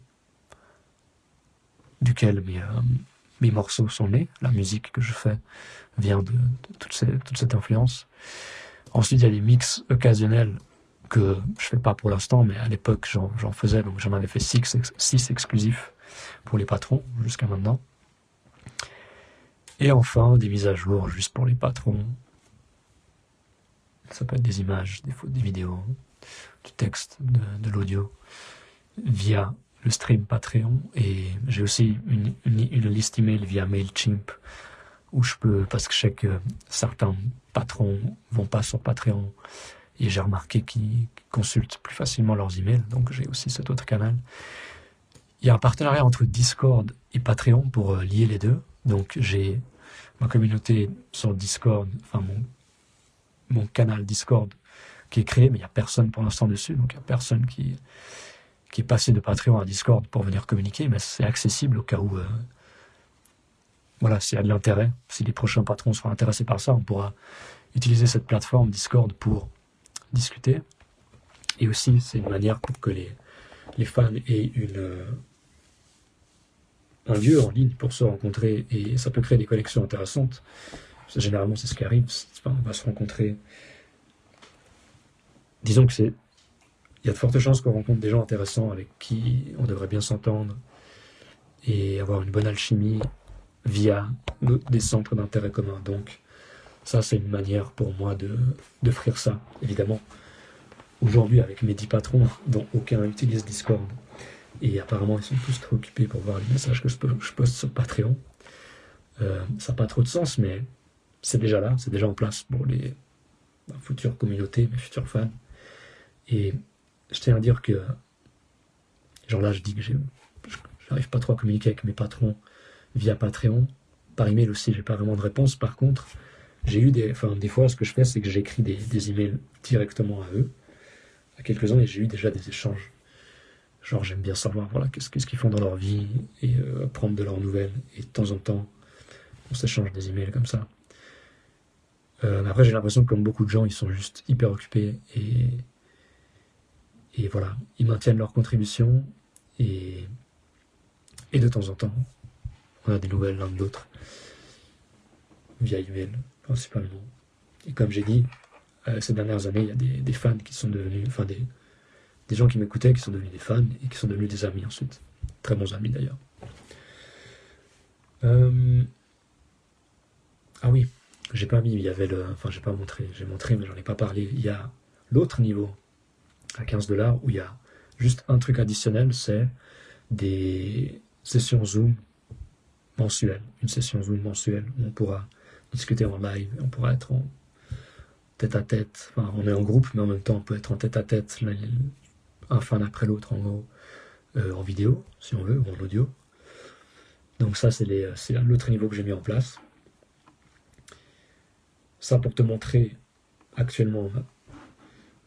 duquel mes, euh, mes morceaux sont nés. La musique que je fais vient de, toute, cette influence. Ensuite, il y a des mix occasionnels que je fais pas pour l'instant, mais à l'époque j'en faisais, donc j'en avais fait six, six exclusifs pour les patrons jusqu'à maintenant. Et enfin, des mises à jour juste pour les patrons. Ça peut être des images, des, des vidéos, du texte, de, l'audio, via le stream Patreon. Et j'ai aussi une, liste email via MailChimp où je peux, parce que je sais que certains patrons vont pas sur Patreon et j'ai remarqué qu'ils consultent plus facilement leurs emails, donc j'ai aussi cet autre canal. Il y a un partenariat entre Discord et Patreon pour euh, lier les deux. Donc j'ai ma communauté sur Discord, enfin mon, mon canal Discord qui est créé, mais il n'y a personne pour l'instant dessus, donc il n'y a personne qui, qui est passé de Patreon à Discord pour venir communiquer, mais c'est accessible au cas où, euh, voilà, s'il y a de l'intérêt, si les prochains patrons seront intéressés par ça, on pourra utiliser cette plateforme Discord pour discuter. Et aussi, c'est une manière pour que les, les fans aient une, euh, un lieu en ligne pour se rencontrer et ça peut créer des connexions intéressantes. Généralement, c'est ce qui arrive. on va se rencontrer. Disons que c'est. Il y a de fortes chances qu'on rencontre des gens intéressants avec qui on devrait bien s'entendre et avoir une bonne alchimie via des centres d'intérêt commun. Donc, ça, c'est une manière pour moi de d'offrir ça. Évidemment, aujourd'hui, avec mes dix patrons, dont aucun utilise Discord, et apparemment, ils sont tous trop occupés pour voir les messages que je, poste sur Patreon. Euh, ça n'a pas trop de sens, mais c'est déjà là, c'est déjà en place pour les futures communautés, mes futurs fans. Et je tiens à dire que, genre là, je dis que j'arrive pas trop à communiquer avec mes patrons via Patreon. Par email aussi, j'ai pas vraiment de réponse. Par contre, j'ai eu des, enfin, des fois, ce que je fais, c'est que j'écris des, des emails directement à eux, à quelques-uns, et j'ai eu déjà des échanges Genre, j'aime bien savoir voilà, qu'est-ce qu'ils font dans leur vie et euh, prendre de leurs nouvelles. Et de temps en temps, on s'échange des emails comme ça. Euh, après, j'ai l'impression que comme beaucoup de gens, ils sont juste hyper occupés et, et voilà, ils maintiennent leur contribution et, et de temps en temps, on a des nouvelles l'un de l'autre via email principalement. Et comme j'ai dit, euh, ces dernières années, il y a des, des fans qui sont devenus, enfin des, des gens qui m'écoutaient, qui sont devenus des fans et qui sont devenus des amis ensuite. Très bons amis d'ailleurs. Euh, ah oui, j'ai pas mis, il y avait le. Enfin, j'ai pas montré, j'ai montré, mais j'en ai pas parlé. Il y a l'autre niveau à 15 dollars où il y a juste un truc additionnel, c'est des sessions Zoom mensuelles. Une session Zoom mensuelle où on pourra discuter en live, on pourra être en tête à tête. Enfin, on est en groupe, mais en même temps, on peut être en tête à tête, un fan après l'autre, en euh, en vidéo, si on veut, ou en audio. Donc ça, c'est l'autre niveau que j'ai mis en place. Ça pour te montrer actuellement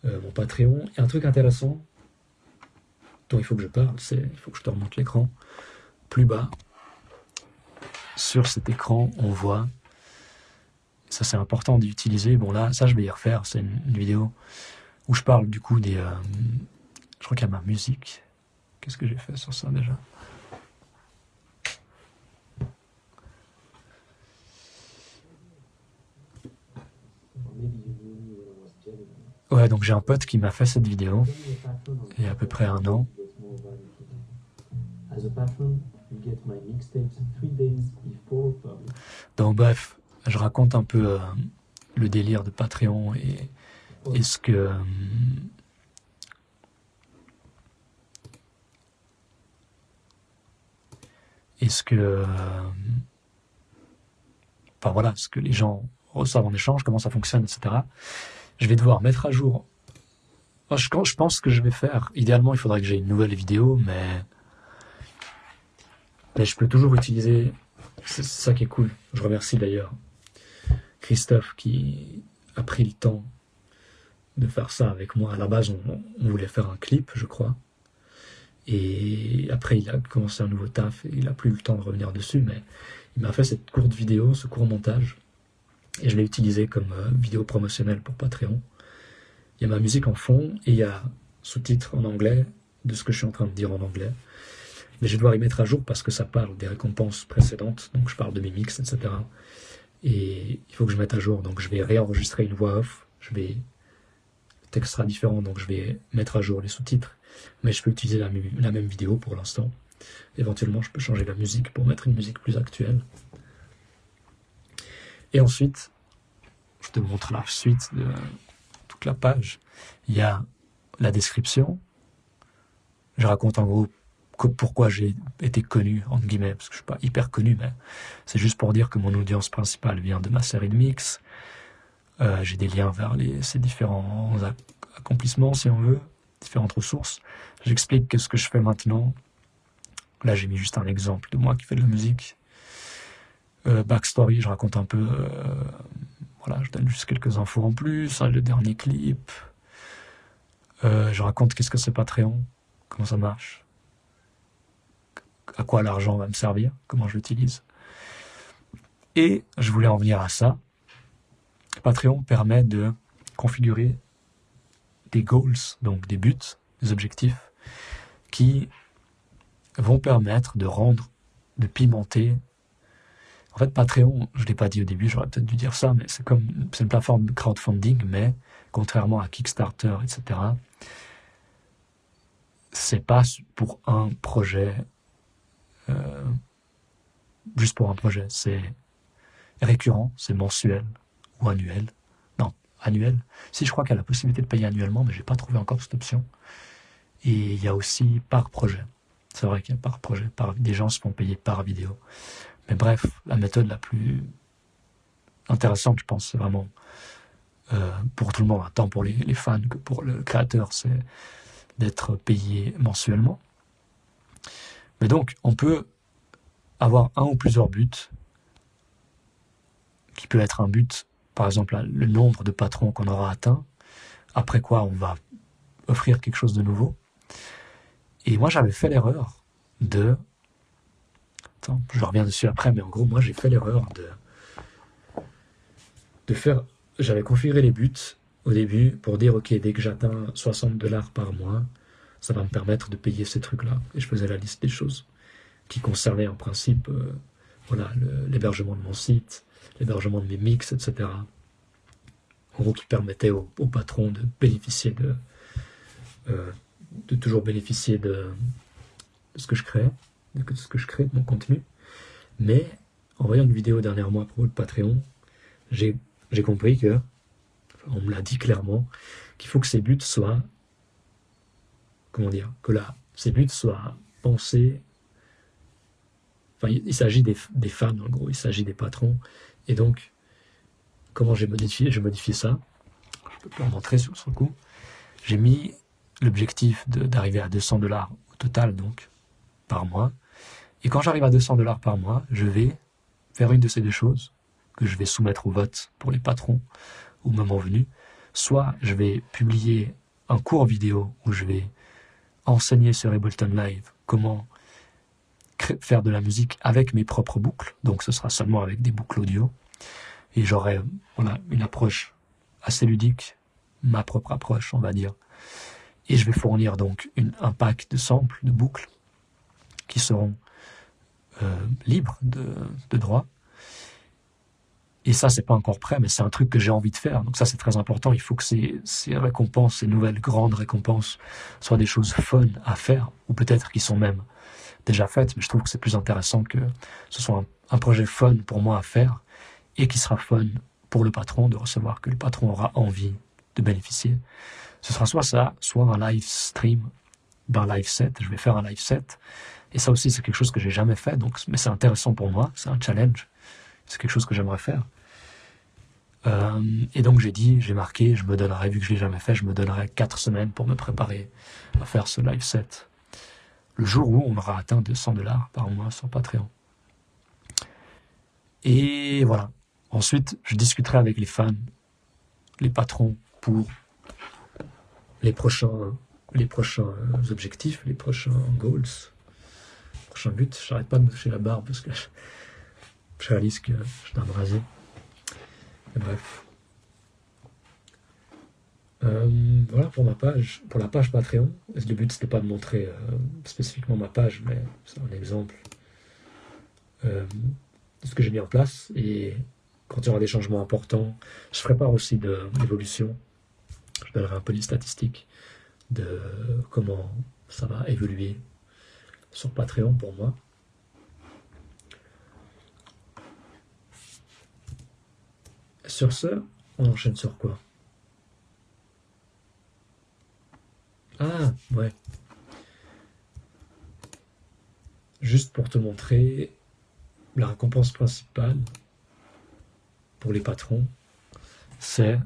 euh, mon Patreon. Et un truc intéressant dont il faut que je parle, c'est, il faut que je te remonte l'écran, plus bas, sur cet écran, on voit, ça c'est important d'utiliser, bon là, ça je vais y refaire, c'est une, vidéo où je parle du coup des... Euh, je crois qu'il y a ma musique. Qu'est-ce que j'ai fait sur ça déjà Ouais, donc j'ai un pote qui m'a fait cette vidéo il y a à peu près un an. Donc bref, je raconte un peu euh, le délire de Patreon et, ce que... Euh, est ce que... Enfin voilà, ce que les gens reçoivent en échange, comment ça fonctionne, etc je vais devoir mettre à jour. Je, pense que je vais faire. Idéalement, il faudrait que j'ai une nouvelle vidéo, mais je peux toujours utiliser. C'est ça qui est cool. Je remercie d'ailleurs Christophe qui a pris le temps de faire ça avec moi. À la base, on voulait faire un clip, je crois. Et après, il a commencé un nouveau taf et il a plus le temps de revenir dessus, mais il m'a fait cette courte vidéo, ce court montage. Et je l'ai utilisé comme euh, vidéo promotionnelle pour Patreon. Il y a ma musique en fond et il y a sous-titres en anglais de ce que je suis en train de dire en anglais. Mais je vais devoir y mettre à jour parce que ça parle des récompenses précédentes, donc je parle de mes mix, etc. Et il faut que je mette à jour, donc je vais réenregistrer une voix off. Texte sera différent, donc je vais mettre à jour les sous-titres, mais je peux utiliser la, la même vidéo pour l'instant. Éventuellement, je peux changer la musique pour mettre une musique plus actuelle. Et ensuite, je te montre la suite de toute la page. Il y a la description. Je raconte en gros pourquoi j'ai été connu, entre guillemets, parce que je suis pas hyper connu, mais c'est juste pour dire que mon audience principale vient de ma série de mix. Euh, j'ai des liens vers les, ces différents accomplissements, si on veut, différentes ressources. J'explique ce que je fais maintenant. Là, j'ai mis juste un exemple de moi qui fait de la musique. Euh, backstory, je raconte un peu, euh, voilà, je donne juste quelques infos en plus, le dernier clip. Je raconte qu'est-ce que c'est Patreon, comment ça marche, à quoi l'argent va me servir, comment je l'utilise. Et je voulais en venir à ça. Patreon permet de configurer des goals, donc des buts, des objectifs, qui vont permettre de rendre, de pimenter en fait, Patreon, je l'ai pas dit au début, j'aurais peut-être dû dire ça, mais c'est comme une plateforme de crowdfunding, mais contrairement à Kickstarter, etc., c'est pas pour un projet, euh, juste pour un projet. C'est récurrent, c'est mensuel ou annuel. Non, annuel. Si je crois qu'il y a la possibilité de payer annuellement, mais j'ai pas trouvé encore cette option. Et il y a aussi par projet. C'est vrai qu'il y a par projet, par, des gens se font payer par vidéo. Mais bref, la méthode la plus intéressante, je pense, c'est vraiment euh, pour tout le monde, tant pour les, fans que pour le créateur, c'est d'être payé mensuellement. Mais donc, on peut avoir un ou plusieurs buts, qui peut être un but, par exemple, le nombre de patrons qu'on aura atteint, après quoi on va offrir quelque chose de nouveau. Et moi, j'avais fait l'erreur de je reviens dessus après, mais en gros, moi, j'ai fait l'erreur de, de faire. J'avais configuré les buts au début pour dire, OK, dès que j'atteins 60 dollars par mois, ça va me permettre de payer ces trucs-là. Et je faisais la liste des choses qui concernaient en principe euh, voilà, l'hébergement de mon site, l'hébergement de mes mix, etc. En gros, qui permettait au, patron de bénéficier de, euh, de toujours bénéficier de ce que je crée de ce que je crée de mon contenu. Mais en voyant une vidéo dernièrement à propos de Patreon, j'ai compris que, on me l'a dit clairement, qu'il faut que ces buts soient, comment dire, que là, ces buts soient pensés. Enfin, il, s'agit des, des, fans, en gros, il s'agit des patrons. Et donc, comment j'ai modifié J'ai modifié ça? Je peux pas en montrer sur, le coup. J'ai mis l'objectif d'arriver à 200 dollars au total, donc, par mois. Et quand j'arrive à 200 dollars par mois, je vais faire une de ces deux choses que je vais soumettre au vote pour les patrons au moment venu. Soit je vais publier un cours vidéo où je vais enseigner sur Ableton Live comment faire de la musique avec mes propres boucles. Donc ce sera seulement avec des boucles audio. Et j'aurai voilà, une approche assez ludique, ma propre approche, on va dire. Et je vais fournir donc une, un pack de samples, de boucles, qui seront euh, libres de, de droit et ça, c'est pas encore prêt, mais c'est un truc que j'ai envie de faire. Donc ça, c'est très important. Il faut que ces, ces récompenses, ces nouvelles grandes récompenses, soient des choses fun à faire, ou peut-être qui sont même déjà faites. Mais je trouve que c'est plus intéressant que ce soit un, projet fun pour moi à faire, et qui sera fun pour le patron de recevoir, que le patron aura envie de bénéficier. Ce sera soit ça, soit un live stream d'un live set. Je vais faire un live set. Et ça aussi, c'est quelque chose que j'ai jamais fait. Donc, mais c'est intéressant pour moi. C'est un challenge. C'est quelque chose que j'aimerais faire. Euh, et donc j'ai dit, j'ai marqué, je me donnerai, vu que je l'ai jamais fait, je me donnerai quatre semaines pour me préparer à faire ce live set. Le jour où on aura atteint 200 dollars par mois sur Patreon. Et voilà. Ensuite, je discuterai avec les fans, les patrons pour les prochains, les prochains objectifs, les prochains goals, les prochains buts. J'arrête pas de me toucher la barbe parce que je réalise que je dois me bref. Euh, voilà pour ma page, pour la page Patreon. Le but c'était pas de montrer euh, spécifiquement ma page, mais c'est un exemple euh, de ce que j'ai mis en place. Et quand il y aura des changements importants, je ferai part aussi de l'évolution. Je donnerai un peu des statistiques de comment ça va évoluer sur Patreon pour moi. Sur ce, on enchaîne sur quoi? Ah, ouais. Juste pour te montrer la récompense principale pour les patrons, c'est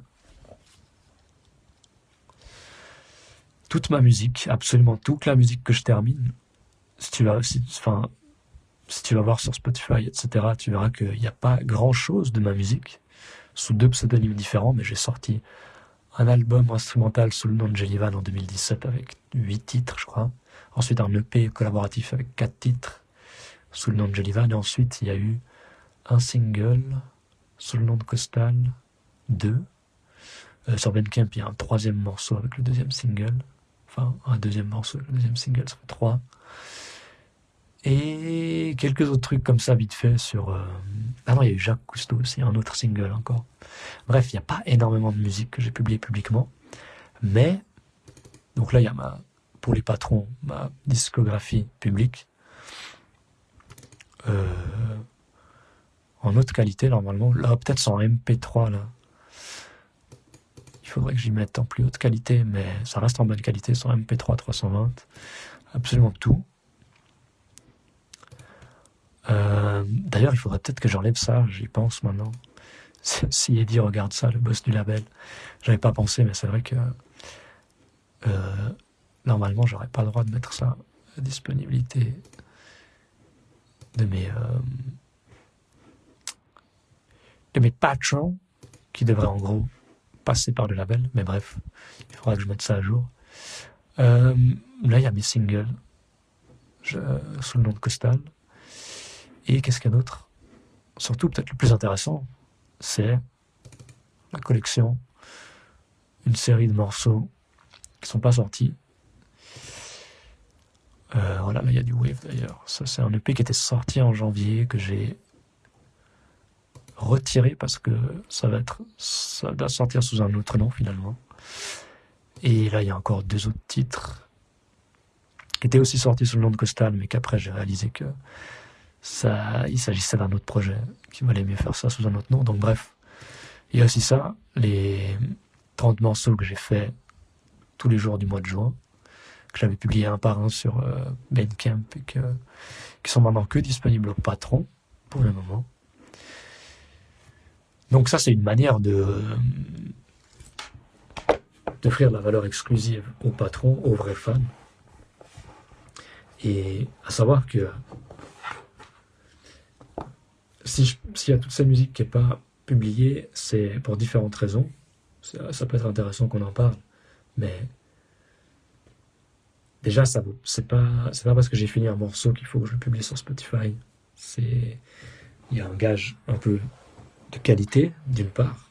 toute ma musique, absolument toute la musique que je termine. Si tu vas, si tu vas voir sur Spotify, etc., tu verras qu'il n'y a pas grand chose de ma musique sous deux pseudonymes différents, mais j'ai sorti un album instrumental sous le nom de Jellyvan en 2017 avec huit titres, je crois. Ensuite, un EP collaboratif avec quatre titres sous le nom de Jellyvan. Et ensuite, il y a eu un single sous le nom de Costal, deux. Euh, sur Bandcamp, il y a un troisième morceau avec le deuxième single. Enfin, un deuxième morceau le deuxième single, ça fait trois. Et quelques autres trucs comme ça, vite fait, sur... Euh, ah non, il y a eu Jacques Cousteau aussi, un autre single encore. Bref, il n'y a pas énormément de musique que j'ai publiée publiquement. Mais, donc là, il y a ma, pour les patrons, ma discographie publique. Euh, en haute qualité, normalement. Là, peut-être en MP3, là. Il faudrait que j'y mette en plus haute qualité, mais ça reste en bonne qualité, sur MP3 320. Absolument tout. Euh, d'ailleurs, il faudrait peut-être que j'enlève ça, j'y pense maintenant. Si Eddie regarde ça, le boss du label, j'avais pas pensé, mais c'est vrai que euh, normalement, j'aurais pas le droit de mettre ça à disponibilité de mes euh, de mes patrons qui devraient en gros passer par le label. Mais bref, il faudra que je mette ça à jour. là, il y a mes singles je, sous le nom de Costal. Et qu'est-ce qu'il y a d'autre? Surtout, peut-être le plus intéressant, c'est la collection, une série de morceaux qui sont pas sortis. Euh, voilà, là il y a du Wave d'ailleurs. Ça c'est un EP qui était sorti en janvier que j'ai retiré parce que ça va être, ça sortir sous un autre nom finalement. Et là il y a encore deux autres titres qui étaient aussi sortis sous le nom de Costal, mais qu'après j'ai réalisé que ça, il s'agissait d'un autre projet qui valait mieux faire ça sous un autre nom. Donc bref, il y a aussi ça, les, 30 morceaux que j'ai fait tous les jours du mois de juin, que j'avais publié un par un sur euh, Bandcamp et que, qui sont maintenant que disponibles au patron pour le moment. Donc ça, c'est une manière de d'offrir la valeur exclusive aux patrons, aux vrais fans. Et à savoir que si s'il y a toute cette musique qui n'est pas publiée, c'est pour différentes raisons. Ça, peut être intéressant qu'on en parle, mais déjà, ça c'est pas, pas parce que j'ai fini un morceau qu'il faut que je le publie sur Spotify. C'est, il y a un gage un peu de qualité, d'une part.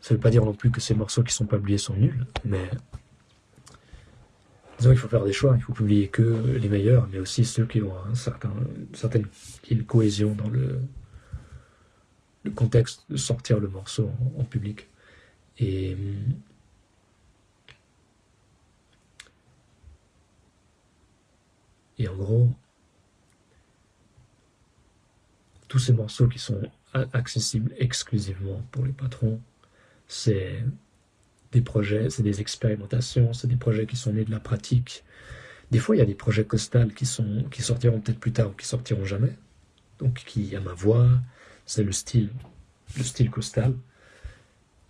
Ça ne veut pas dire non plus que ces morceaux qui sont pas publiés sont nuls, mais disons il faut faire des choix. Il faut publier que les meilleurs, mais aussi ceux qui ont un certain, une certaine cohésion dans le, contexte de sortir le morceau en, public. Et et en gros, tous ces morceaux qui sont accessibles exclusivement pour les patrons, c'est des projets, c'est des expérimentations, c'est des projets qui sont nés de la pratique. Des fois, il y a des projets costales qui, sont, qui sortiront peut-être plus tard ou qui sortiront jamais. Donc, qui a ma voix, c'est le style, le style costal.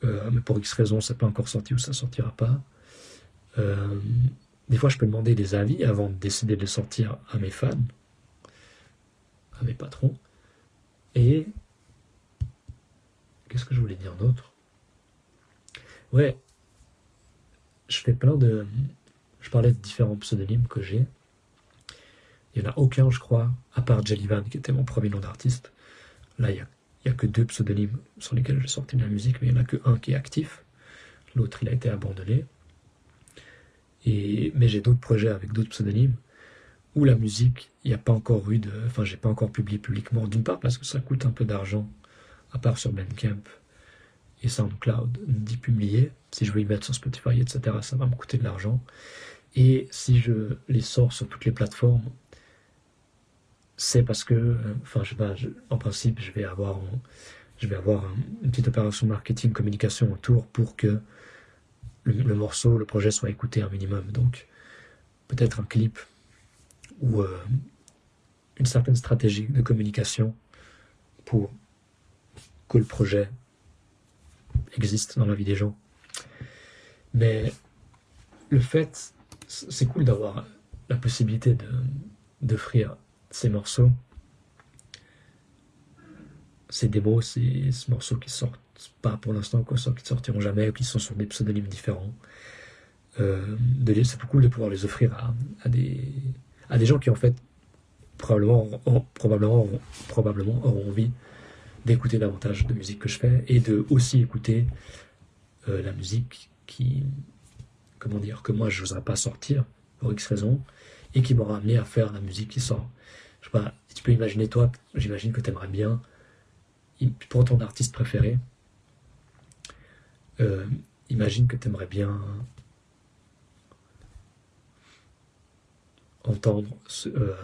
Euh, mais pour X raisons, ça pas encore sorti ou ça sortira pas. Euh, des fois, je peux demander des avis avant de décider de sortir à mes fans, à mes patrons. Et qu'est-ce que je voulais dire d'autre? Ouais, je fais plein de. Je parlais de différents pseudonymes que j'ai. Il n'y en a aucun, je crois, à part Jellyvan, qui était mon premier nom d'artiste. Là, il n'y a, que deux pseudonymes sur lesquels j'ai sorti de la musique, mais il n'y en a que un qui est actif. L'autre, il a été abandonné. Et, mais j'ai d'autres projets avec d'autres pseudonymes où la musique, il n'y a pas encore eu de. Enfin, j'ai pas encore publié publiquement. D'une part, parce que ça coûte un peu d'argent, à part sur Bandcamp et SoundCloud, d'y publier. Si je veux y mettre sur Spotify, etc., ça va me coûter de l'argent. Et si je les sors sur toutes les plateformes, c'est parce que, enfin, sais pas, en principe, je vais avoir, je vais avoir une petite opération marketing, communication autour pour que le, morceau, le projet soit écouté un minimum. Donc, peut-être un clip ou euh, une certaine stratégie de communication pour que le projet existe dans la vie des gens. Mais le fait, c'est cool d'avoir la possibilité d'offrir ces morceaux, ces démos, ces, ces morceaux qui sortent pas pour l'instant, qui ne sortiront jamais, ou qui sont sur des pseudonymes différents. Euh, c'est cool de pouvoir les offrir à, des, à des gens qui en fait probablement, probablement, probablement auront envie d'écouter davantage de musique que je fais et de aussi écouter euh, la musique qui, comment dire, que moi je n'oserais pas sortir pour X raison et qui m'aura amené à faire la musique qui sort. Je sais pas, tu peux imaginer toi, j'imagine que tu aimerais bien, pour ton artiste préféré, euh, imagine que tu aimerais bien entendre. Ce, euh,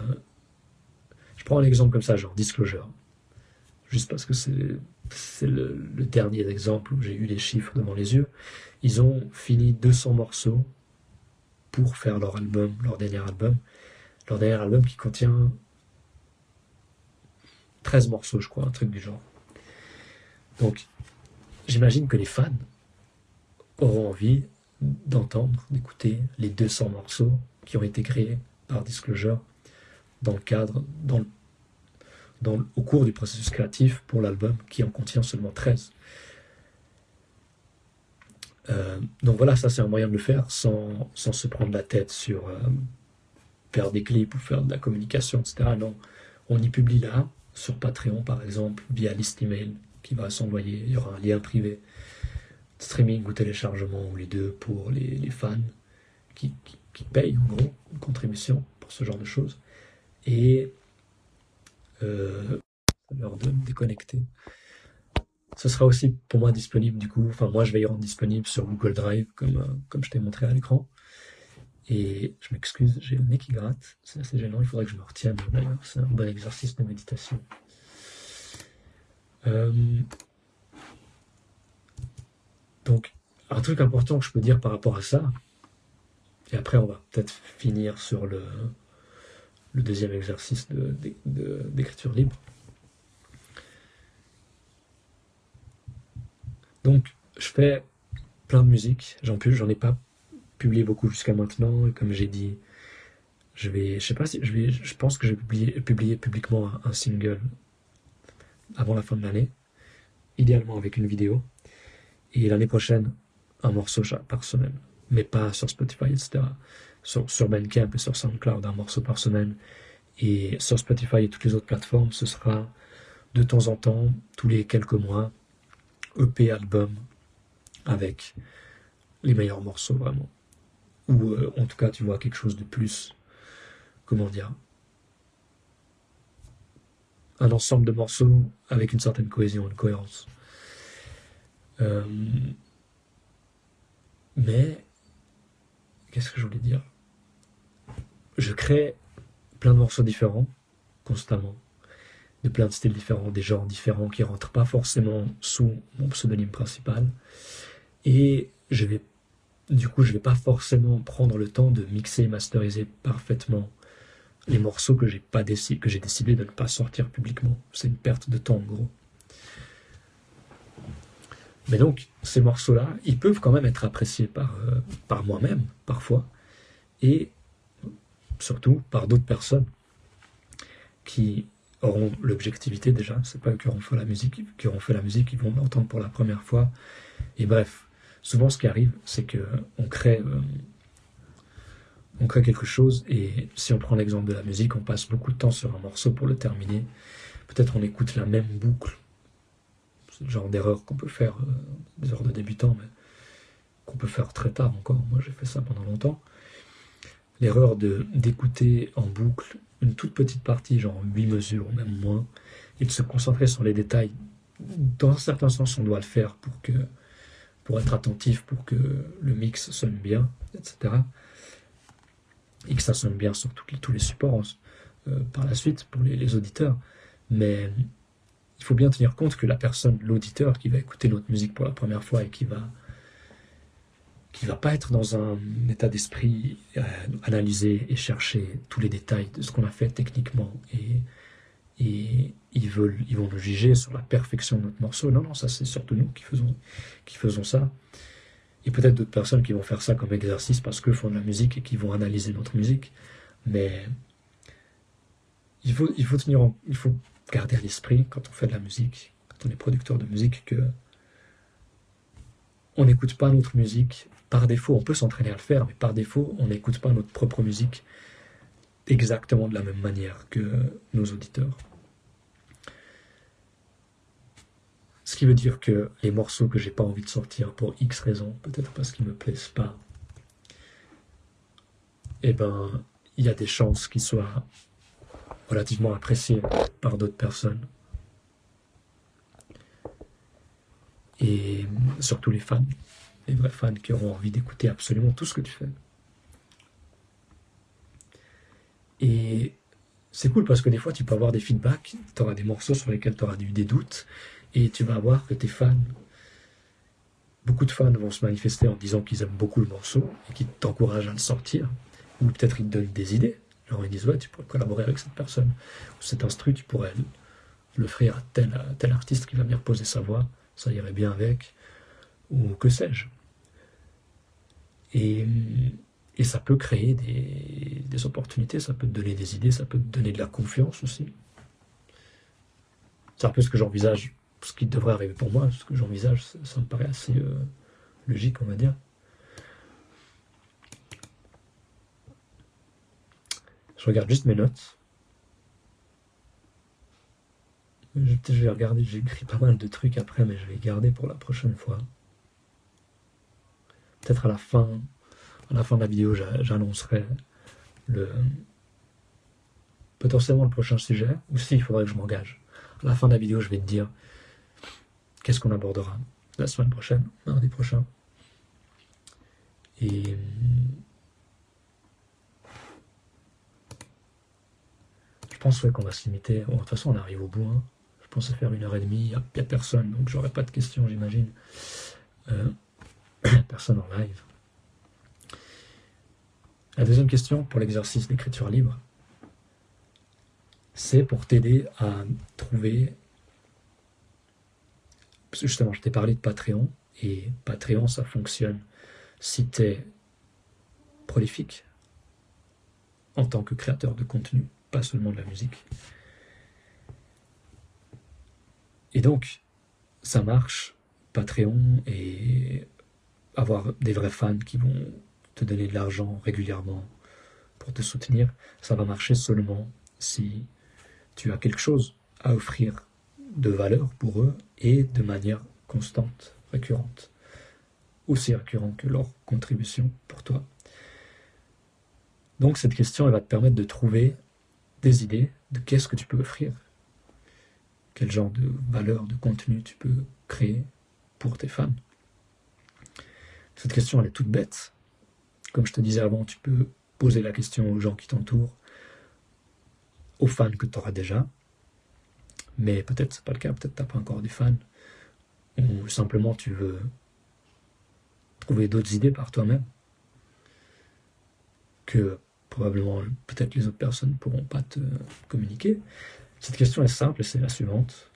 je prends un exemple comme ça, genre Disclosure juste parce que c'est le, dernier exemple où j'ai eu les chiffres devant les yeux. Ils ont fini 200 morceaux pour faire leur album, leur dernier album. Leur dernier album qui contient 13 morceaux, je crois, un truc du genre. Donc, j'imagine que les fans auront envie d'entendre, d'écouter les 200 morceaux qui ont été créés par Disclosure dans le cadre, dans le au cours du processus créatif pour l'album qui en contient seulement 13. Euh, donc voilà, ça c'est un moyen de le faire sans, sans se prendre la tête sur euh, faire des clips ou faire de la communication, etc. Non, on y publie là, sur Patreon par exemple, via liste email qui va s'envoyer. Il y aura un lien privé, streaming ou téléchargement, ou les deux pour les, fans qui, qui, qui, payent en gros une contribution pour ce genre de choses. Et euh, leur de me déconnecter. Ce sera aussi pour moi disponible du coup, enfin moi je vais y rendre disponible sur Google Drive comme, euh, comme je t'ai montré à l'écran. Et je m'excuse, j'ai le nez qui gratte, c'est assez gênant, il faudrait que je me retienne d'ailleurs, c'est un bon exercice de méditation. Euh, Donc, un truc important que je peux dire par rapport à ça, et après on va peut-être finir sur le, le deuxième exercice d'écriture libre. Donc, je fais plein de musique, j'en j'en ai pas publié beaucoup jusqu'à maintenant, et comme j'ai dit, je vais, je sais pas si, je vais, je pense que je vais publier, publiquement un, single avant la fin de l'année, idéalement avec une vidéo, et l'année prochaine, un morceau par semaine, mais pas sur Spotify, etc. Sur, sur Bandcamp et sur SoundCloud, un morceau par semaine, et sur Spotify et toutes les autres plateformes, ce sera de temps en temps, tous les quelques mois, EP album avec les meilleurs morceaux vraiment. Ou euh, en tout cas, tu vois quelque chose de plus comment dire, un ensemble de morceaux avec une certaine cohésion, une cohérence. Euh, mais, qu'est-ce que je voulais dire? Je crée plein de morceaux différents, constamment, de plein de styles différents, des genres différents qui rentrent pas forcément sous mon pseudonyme principal. Et du coup, je vais pas forcément prendre le temps de mixer et masteriser parfaitement les morceaux que j'ai décidé, décidé de ne pas sortir publiquement. C'est une perte de temps en gros. Mais donc ces morceaux-là, ils peuvent quand même être appréciés par, euh, par moi-même parfois et surtout par d'autres personnes qui auront l'objectivité déjà, c'est pas qui auront fait la musique, qui auront fait la musique, ils vont l'entendre pour la première fois. Et bref, souvent ce qui arrive, c'est que on crée euh, on crée quelque chose et si on prend l'exemple de la musique, on passe beaucoup de temps sur un morceau pour le terminer. Peut-être on écoute la même boucle. C'est le genre d'erreur qu'on peut faire, euh, des erreurs de débutant, mais qu'on peut faire très tard encore. Moi j'ai fait ça pendant longtemps. L'erreur d'écouter en boucle une toute petite partie, genre 8 mesures ou même moins, et de se concentrer sur les détails. Dans un certain sens, on doit le faire pour que pour être attentif, pour que le mix sonne bien, etc et que ça sonne bien sur tous les supports euh, par la suite pour les, auditeurs. Mais il faut bien tenir compte que la personne, l'auditeur qui va écouter notre musique pour la première fois et qui va qui va pas être dans un état d'esprit euh, analyser et chercher tous les détails de ce qu'on a fait techniquement et, ils vont nous juger sur la perfection de notre morceau. Non non, ça c'est surtout nous qui faisons ça. Il y a peut-être d'autres personnes qui vont faire ça comme exercice parce qu'ils font de la musique et qui vont analyser notre musique. Mais il faut garder à l'esprit quand on fait de la musique, quand on est producteur de musique, que on n'écoute pas notre musique par défaut. On peut s'entraîner à le faire, mais par défaut, on n'écoute pas notre propre musique exactement de la même manière que nos auditeurs. Ce qui veut dire que les morceaux que j'ai pas envie de sortir pour X raisons, peut-être parce qu'ils me plaisent pas, eh ben, il y a des chances qu'ils soient relativement appréciés par d'autres personnes. Et surtout les fans, les vrais fans qui auront envie d'écouter absolument tout ce que tu fais. Et c'est cool parce que des fois tu peux avoir des feedbacks, tu auras des morceaux sur lesquels tu auras eu des doutes, et tu vas voir que tes fans, beaucoup de fans vont se manifester en disant qu'ils aiment beaucoup le morceau et qu'ils t'encouragent à le sortir. Ou peut-être ils te donnent des idées. Genre ils disent ouais, tu pourrais collaborer avec cette personne. Ou cet instru, tu pourrais faire à tel, tel artiste qui va venir poser sa voix. Ça irait bien avec. Ou que sais-je. Et, ça peut créer des, opportunités, ça peut te donner des idées, ça peut te donner de la confiance aussi. C'est un peu ce que j'envisage ce qui devrait arriver pour moi, ce que j'envisage, ça, me paraît assez euh, logique, on va dire. Je regarde juste mes notes. Je, je vais regarder, j'ai écrit pas mal de trucs après, mais je vais garder pour la prochaine fois. Peut-être à la fin, à la fin de la vidéo, j'annoncerai le potentiellement le prochain sujet, ou si il faudrait que je m'engage. À la fin de la vidéo, je vais te dire qu'est-ce qu'on abordera la semaine prochaine, mardi prochain. Et je pense qu'on va se limiter. de toute façon, on arrive au bout. Je pense à faire une heure et demie. Il n'y a, personne, donc j'aurai pas de questions, j'imagine. Euh, personne en live. La deuxième question pour l'exercice d'écriture libre, c'est pour t'aider à trouver. Justement, je t'ai parlé de Patreon, et Patreon, ça fonctionne si tu es prolifique en tant que créateur de contenu, pas seulement de la musique. Et donc, ça marche, Patreon, et avoir des vrais fans qui vont te donner de l'argent régulièrement pour te soutenir, ça va marcher seulement si tu as quelque chose à offrir de valeur pour eux et de manière constante, récurrente. Aussi récurrent que leur contribution pour toi. Donc cette question, va te permettre de trouver des idées de qu'est-ce que tu peux offrir, quel genre de valeur, de contenu tu peux créer pour tes fans. Cette question, elle est toute bête. Comme je te disais avant, tu peux poser la question aux gens qui t'entourent, aux fans que tu auras déjà. Mais peut-être c'est pas le cas, peut-être tu n'as pas encore des fans. Ou simplement tu veux trouver d'autres idées par toi-même. Que probablement peut-être les autres personnes ne pourront pas te communiquer. Cette question est simple, c'est la suivante.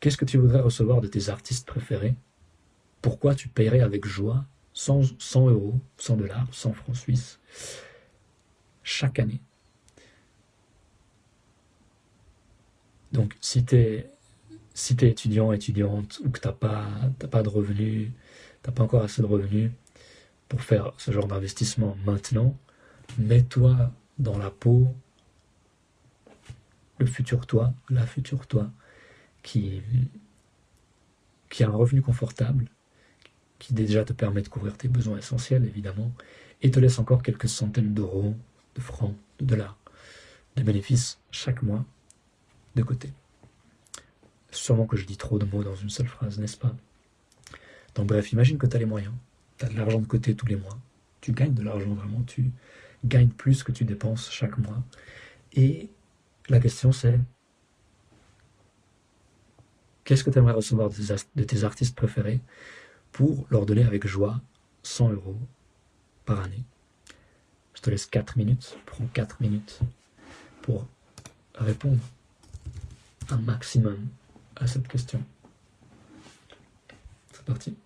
Qu'est-ce que tu voudrais recevoir de tes artistes préférés Pourquoi tu paierais avec joie 100, 100 euros, 100 dollars, 100 francs suisses chaque année? Donc, si tu es, si étudiant, étudiante, ou que tu n'as pas, de revenus, tu n'as pas encore assez de revenus pour faire ce genre d'investissement maintenant, mets-toi dans la peau le futur toi, la future toi, qui a un revenu confortable, qui déjà te permet de couvrir tes besoins essentiels, évidemment, et te laisse encore quelques centaines d'euros, de francs, de dollars, de bénéfices chaque mois de côté. Sûrement que je dis trop de mots dans une seule phrase, n'est-ce pas? Donc bref, imagine que tu as les moyens, tu as de l'argent de côté tous les mois, tu gagnes de l'argent vraiment, tu gagnes plus que tu dépenses chaque mois. Et la question c'est, qu'est-ce que tu aimerais recevoir de tes artistes préférés? Pour leur donner avec joie 100 euros par année Je te laisse 4 minutes, prends 4 minutes pour répondre un maximum à cette question. C'est parti.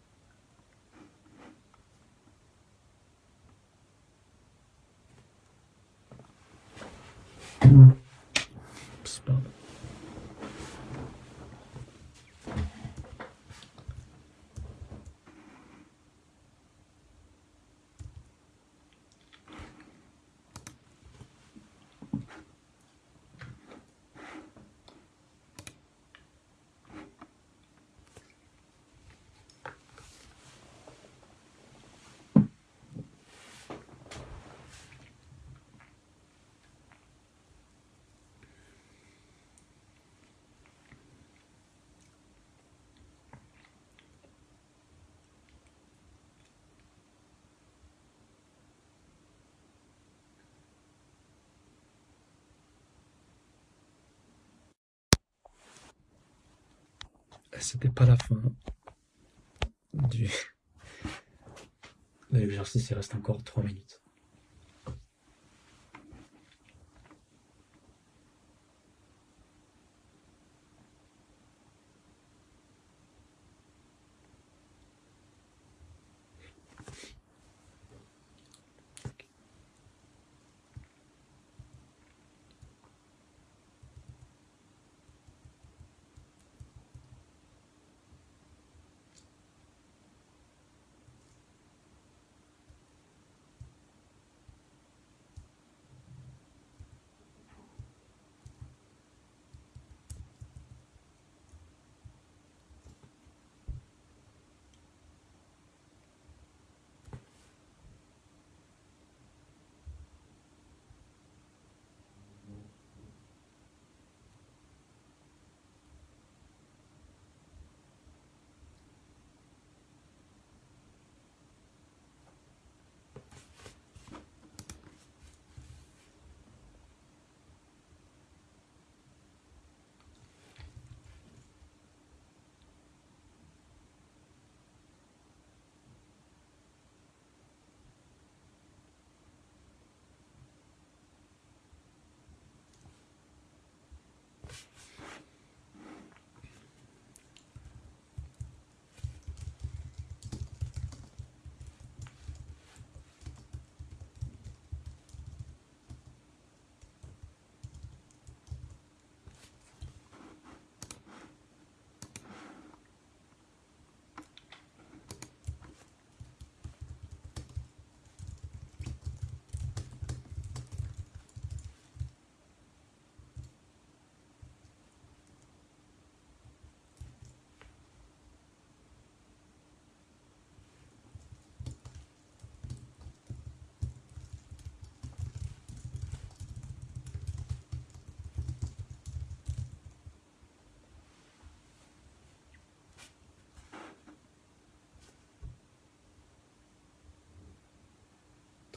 C'était pas la fin du l'exercice, il reste encore 3 minutes.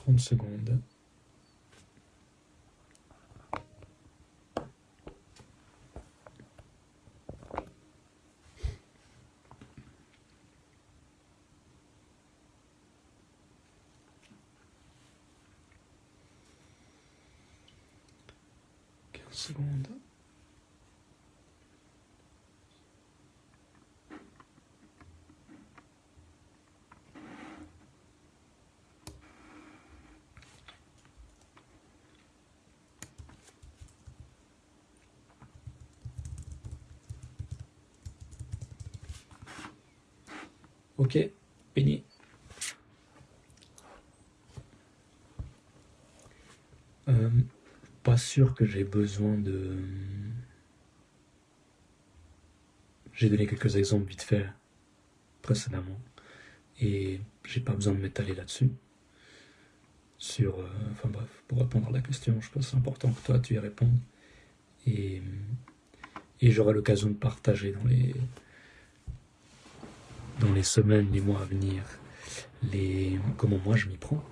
um segundo. Aqui segundo. Ok, fini. Euh, pas sûr que j'ai besoin de. J'ai donné quelques exemples vite fait précédemment et j'ai pas besoin de m'étaler là-dessus. Sur, euh, enfin bref, pour répondre à la question, je pense que c'est important que toi tu y répondes et, et j'aurai l'occasion de partager dans les dans les semaines, les mois à venir, les comment moi je m'y prends.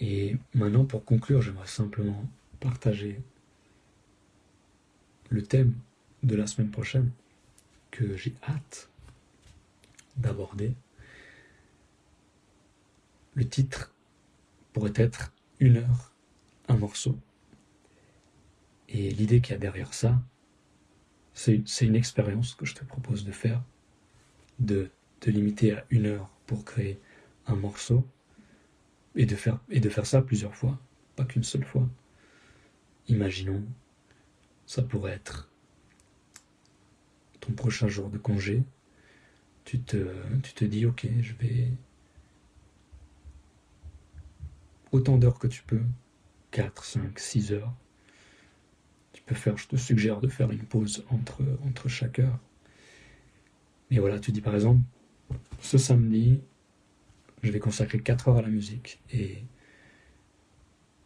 Et maintenant, pour conclure, j'aimerais simplement partager le thème de la semaine prochaine que j'ai hâte d'aborder. Le titre pourrait être Une heure, un morceau. Et l'idée qu'il y a derrière ça, c'est une expérience que je te propose de faire, de te limiter à une heure pour créer un morceau et de faire, ça plusieurs fois, pas qu'une seule fois. Imaginons, ça pourrait être ton prochain jour de congé. Tu te, tu te dis, ok, je vais autant d'heures que tu peux, 4, 5, 6 heures. Tu peux faire, je te suggère de faire une pause entre, entre chaque heure. Mais voilà, tu dis par exemple, ce samedi, je vais consacrer 4 heures à la musique et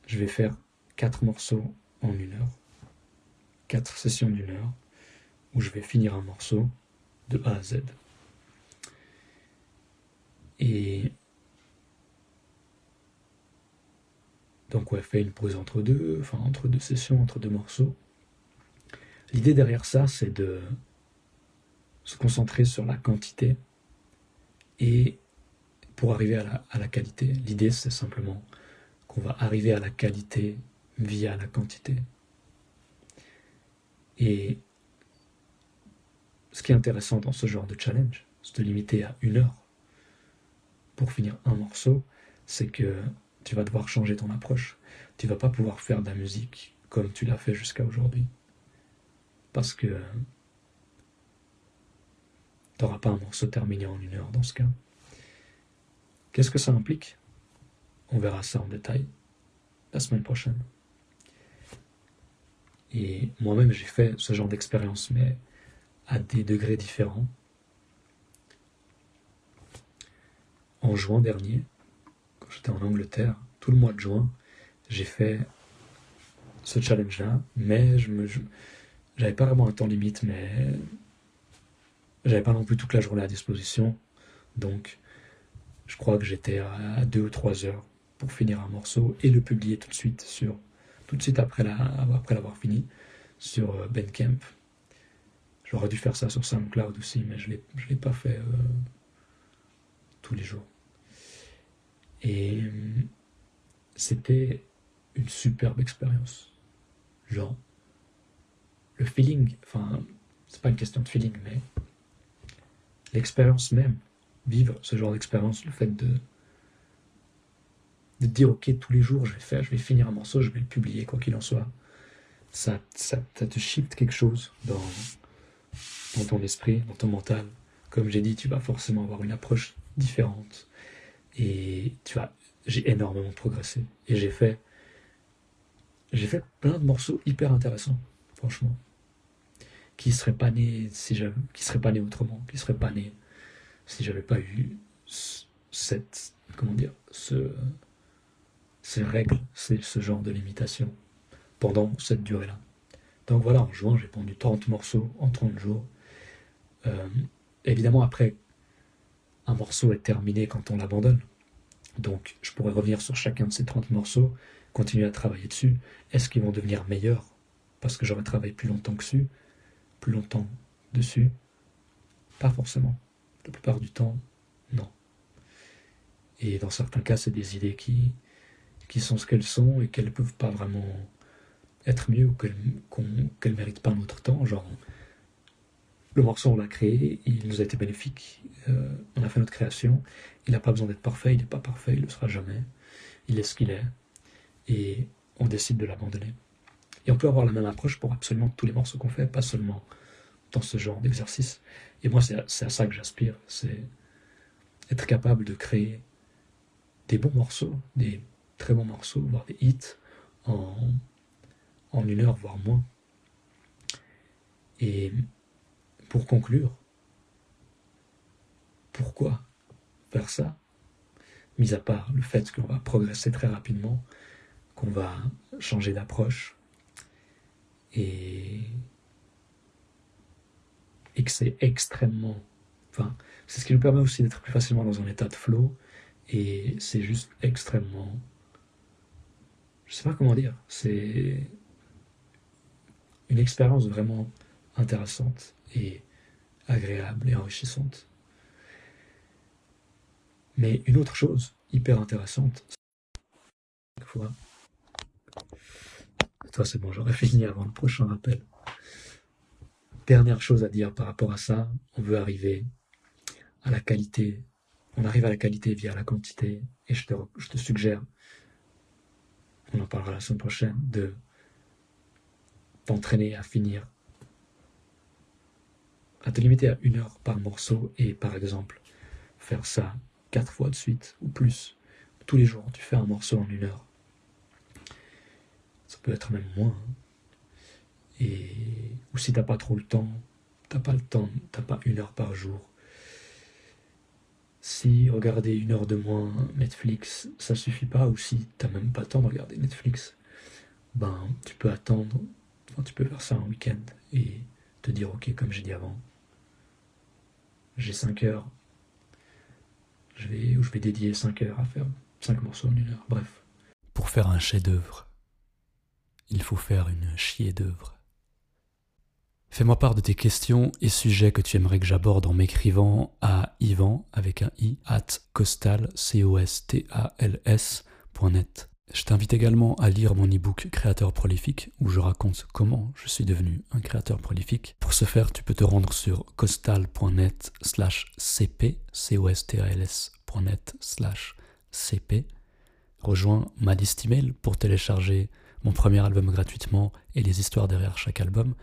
je vais faire 4 morceaux en une heure, 4 sessions d'une heure, où je vais finir un morceau de A à Z. Et donc ouais, fait une pause entre deux, enfin entre deux sessions, entre deux morceaux. L'idée derrière ça, c'est de se concentrer sur la quantité et pour arriver à la, qualité. L'idée, c'est simplement qu'on va arriver à la qualité via la quantité. Et ce qui est intéressant dans ce genre de challenge, c'est de limiter à une heure pour finir un morceau, c'est que tu vas devoir changer ton approche. Tu vas pas pouvoir faire de la musique comme tu l'as fait jusqu'à aujourd'hui. Parce que tu n'auras pas un morceau terminé en une heure dans ce cas. Qu'est-ce que ça implique? On verra ça en détail la semaine prochaine. Et moi-même, j'ai fait ce genre d'expérience, mais à des degrés différents. En juin dernier, j'étais en Angleterre, tout le mois de juin, j'ai fait ce challenge-là, mais je me, j'avais pas vraiment un temps limite, mais j'avais pas non plus toute la journée à disposition, donc je crois que j'étais à deux ou trois heures pour finir un morceau et le publier tout de suite sur tout de suite après l'avoir fini sur euh, Bandcamp. J'aurais dû faire ça sur SoundCloud aussi, mais je ne l'ai pas fait euh, tous les jours. Et euh, c'était une superbe expérience. Genre, le feeling, enfin, c'est pas une question de feeling, mais l'expérience même vivre ce genre d'expérience, le fait de, de dire ok tous les jours je vais faire, je vais finir un morceau, je vais le publier quoi qu'il en soit. Ça, ça, te shift quelque chose dans, dans ton esprit, dans ton mental. Comme j'ai dit, tu vas forcément avoir une approche différente. Et tu vois, j'ai énormément progressé. Et j'ai fait, j'ai fait plein de morceaux hyper intéressants, franchement, qui seraient pas nés si qui seraient pas nés autrement, qui seraient pas nés si j'avais pas eu cette, comment dire, ce, ces règles, ce genre de limitation pendant cette durée-là. Donc voilà, en juin, j'ai pondu 30 morceaux en 30 jours. Euh, évidemment, après, un morceau est terminé quand on l'abandonne. Donc, je pourrais revenir sur chacun de ces 30 morceaux, continuer à travailler dessus. Est-ce qu'ils vont devenir meilleurs? Parce que j'aurais travaillé plus longtemps que dessus, plus longtemps dessus Pas forcément. La plupart du temps, non. Et dans certains cas, c'est des idées qui, qui sont ce qu'elles sont et qu'elles ne peuvent pas vraiment être mieux ou qu'elles ne méritent pas notre temps. Genre, le morceau, on l'a créé, il nous a été bénéfique, euh, on a fait notre création, il n'a pas besoin d'être parfait, il n'est pas parfait, il ne le sera jamais, il est ce qu'il est, et on décide de l'abandonner. Et on peut avoir la même approche pour absolument tous les morceaux qu'on fait, pas seulement dans ce genre d'exercice. Et moi, c'est à, à ça que j'aspire, c'est être capable de créer des bons morceaux, des très bons morceaux, voire des hits, en, en une heure, voire moins. Et pour conclure, pourquoi faire ça Mis à part le fait qu'on va progresser très rapidement, qu'on va changer d'approche, et, que c'est extrêmement... C'est ce qui nous permet aussi d'être plus facilement dans un état de flow, et c'est juste extrêmement... Je sais pas comment dire, c'est une expérience vraiment intéressante et agréable et enrichissante. Mais une autre chose hyper intéressante, fois, toi c'est bon, j'aurais fini avant le prochain rappel. Dernière chose à dire par rapport à ça, on veut arriver à la qualité. On arrive à la qualité via la quantité, et je te, je te suggère, on en parlera la semaine prochaine, de t'entraîner à finir à te limiter à une heure par morceau et par exemple faire ça quatre fois de suite ou plus. Tous les jours, tu fais un morceau en une heure. Ça peut être même moins. Hein. Et ou si t'as pas trop le temps, t'as pas le temps, t'as pas une heure par jour. Si regarder une heure de moins Netflix, ça suffit pas, ou si t'as même pas le temps de regarder Netflix, ben tu peux attendre, enfin, tu peux faire ça un week-end et te dire ok comme j'ai dit avant, j'ai 5 heures. Je vais, je vais dédier 5 heures à faire 5 morceaux en une heure. Bref. Pour faire un chef-d'œuvre, il faut faire une chier d'œuvre. Fais-moi part de tes questions et sujets que tu aimerais que j'aborde en m'écrivant à Ivan avec un i at costal Je t'invite également à lire mon e-book Créateur prolifique où je raconte comment je suis devenu un créateur prolifique. Pour ce faire, tu peux te rendre sur costal.net slash cp, c o s t a l s.net slash cp. Rejoins ma liste email pour télécharger mon premier album gratuitement et les histoires derrière chaque album.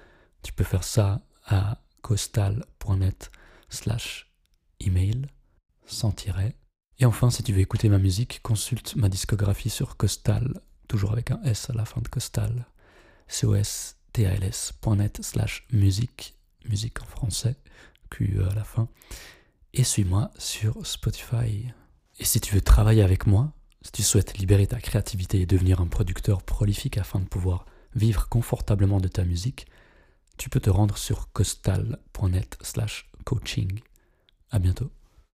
Tu peux faire ça à costal.net slash email sans tiret. Et enfin, si tu veux écouter ma musique, consulte ma discographie sur Costal, toujours avec un S à la fin de Costal, costal.net slash musique, musique en français, QE à la fin, et suis-moi sur Spotify. Et si tu veux travailler avec moi, si tu souhaites libérer ta créativité et devenir un producteur prolifique afin de pouvoir vivre confortablement de ta musique, tu peux te rendre sur costal.net slash coaching. À bientôt.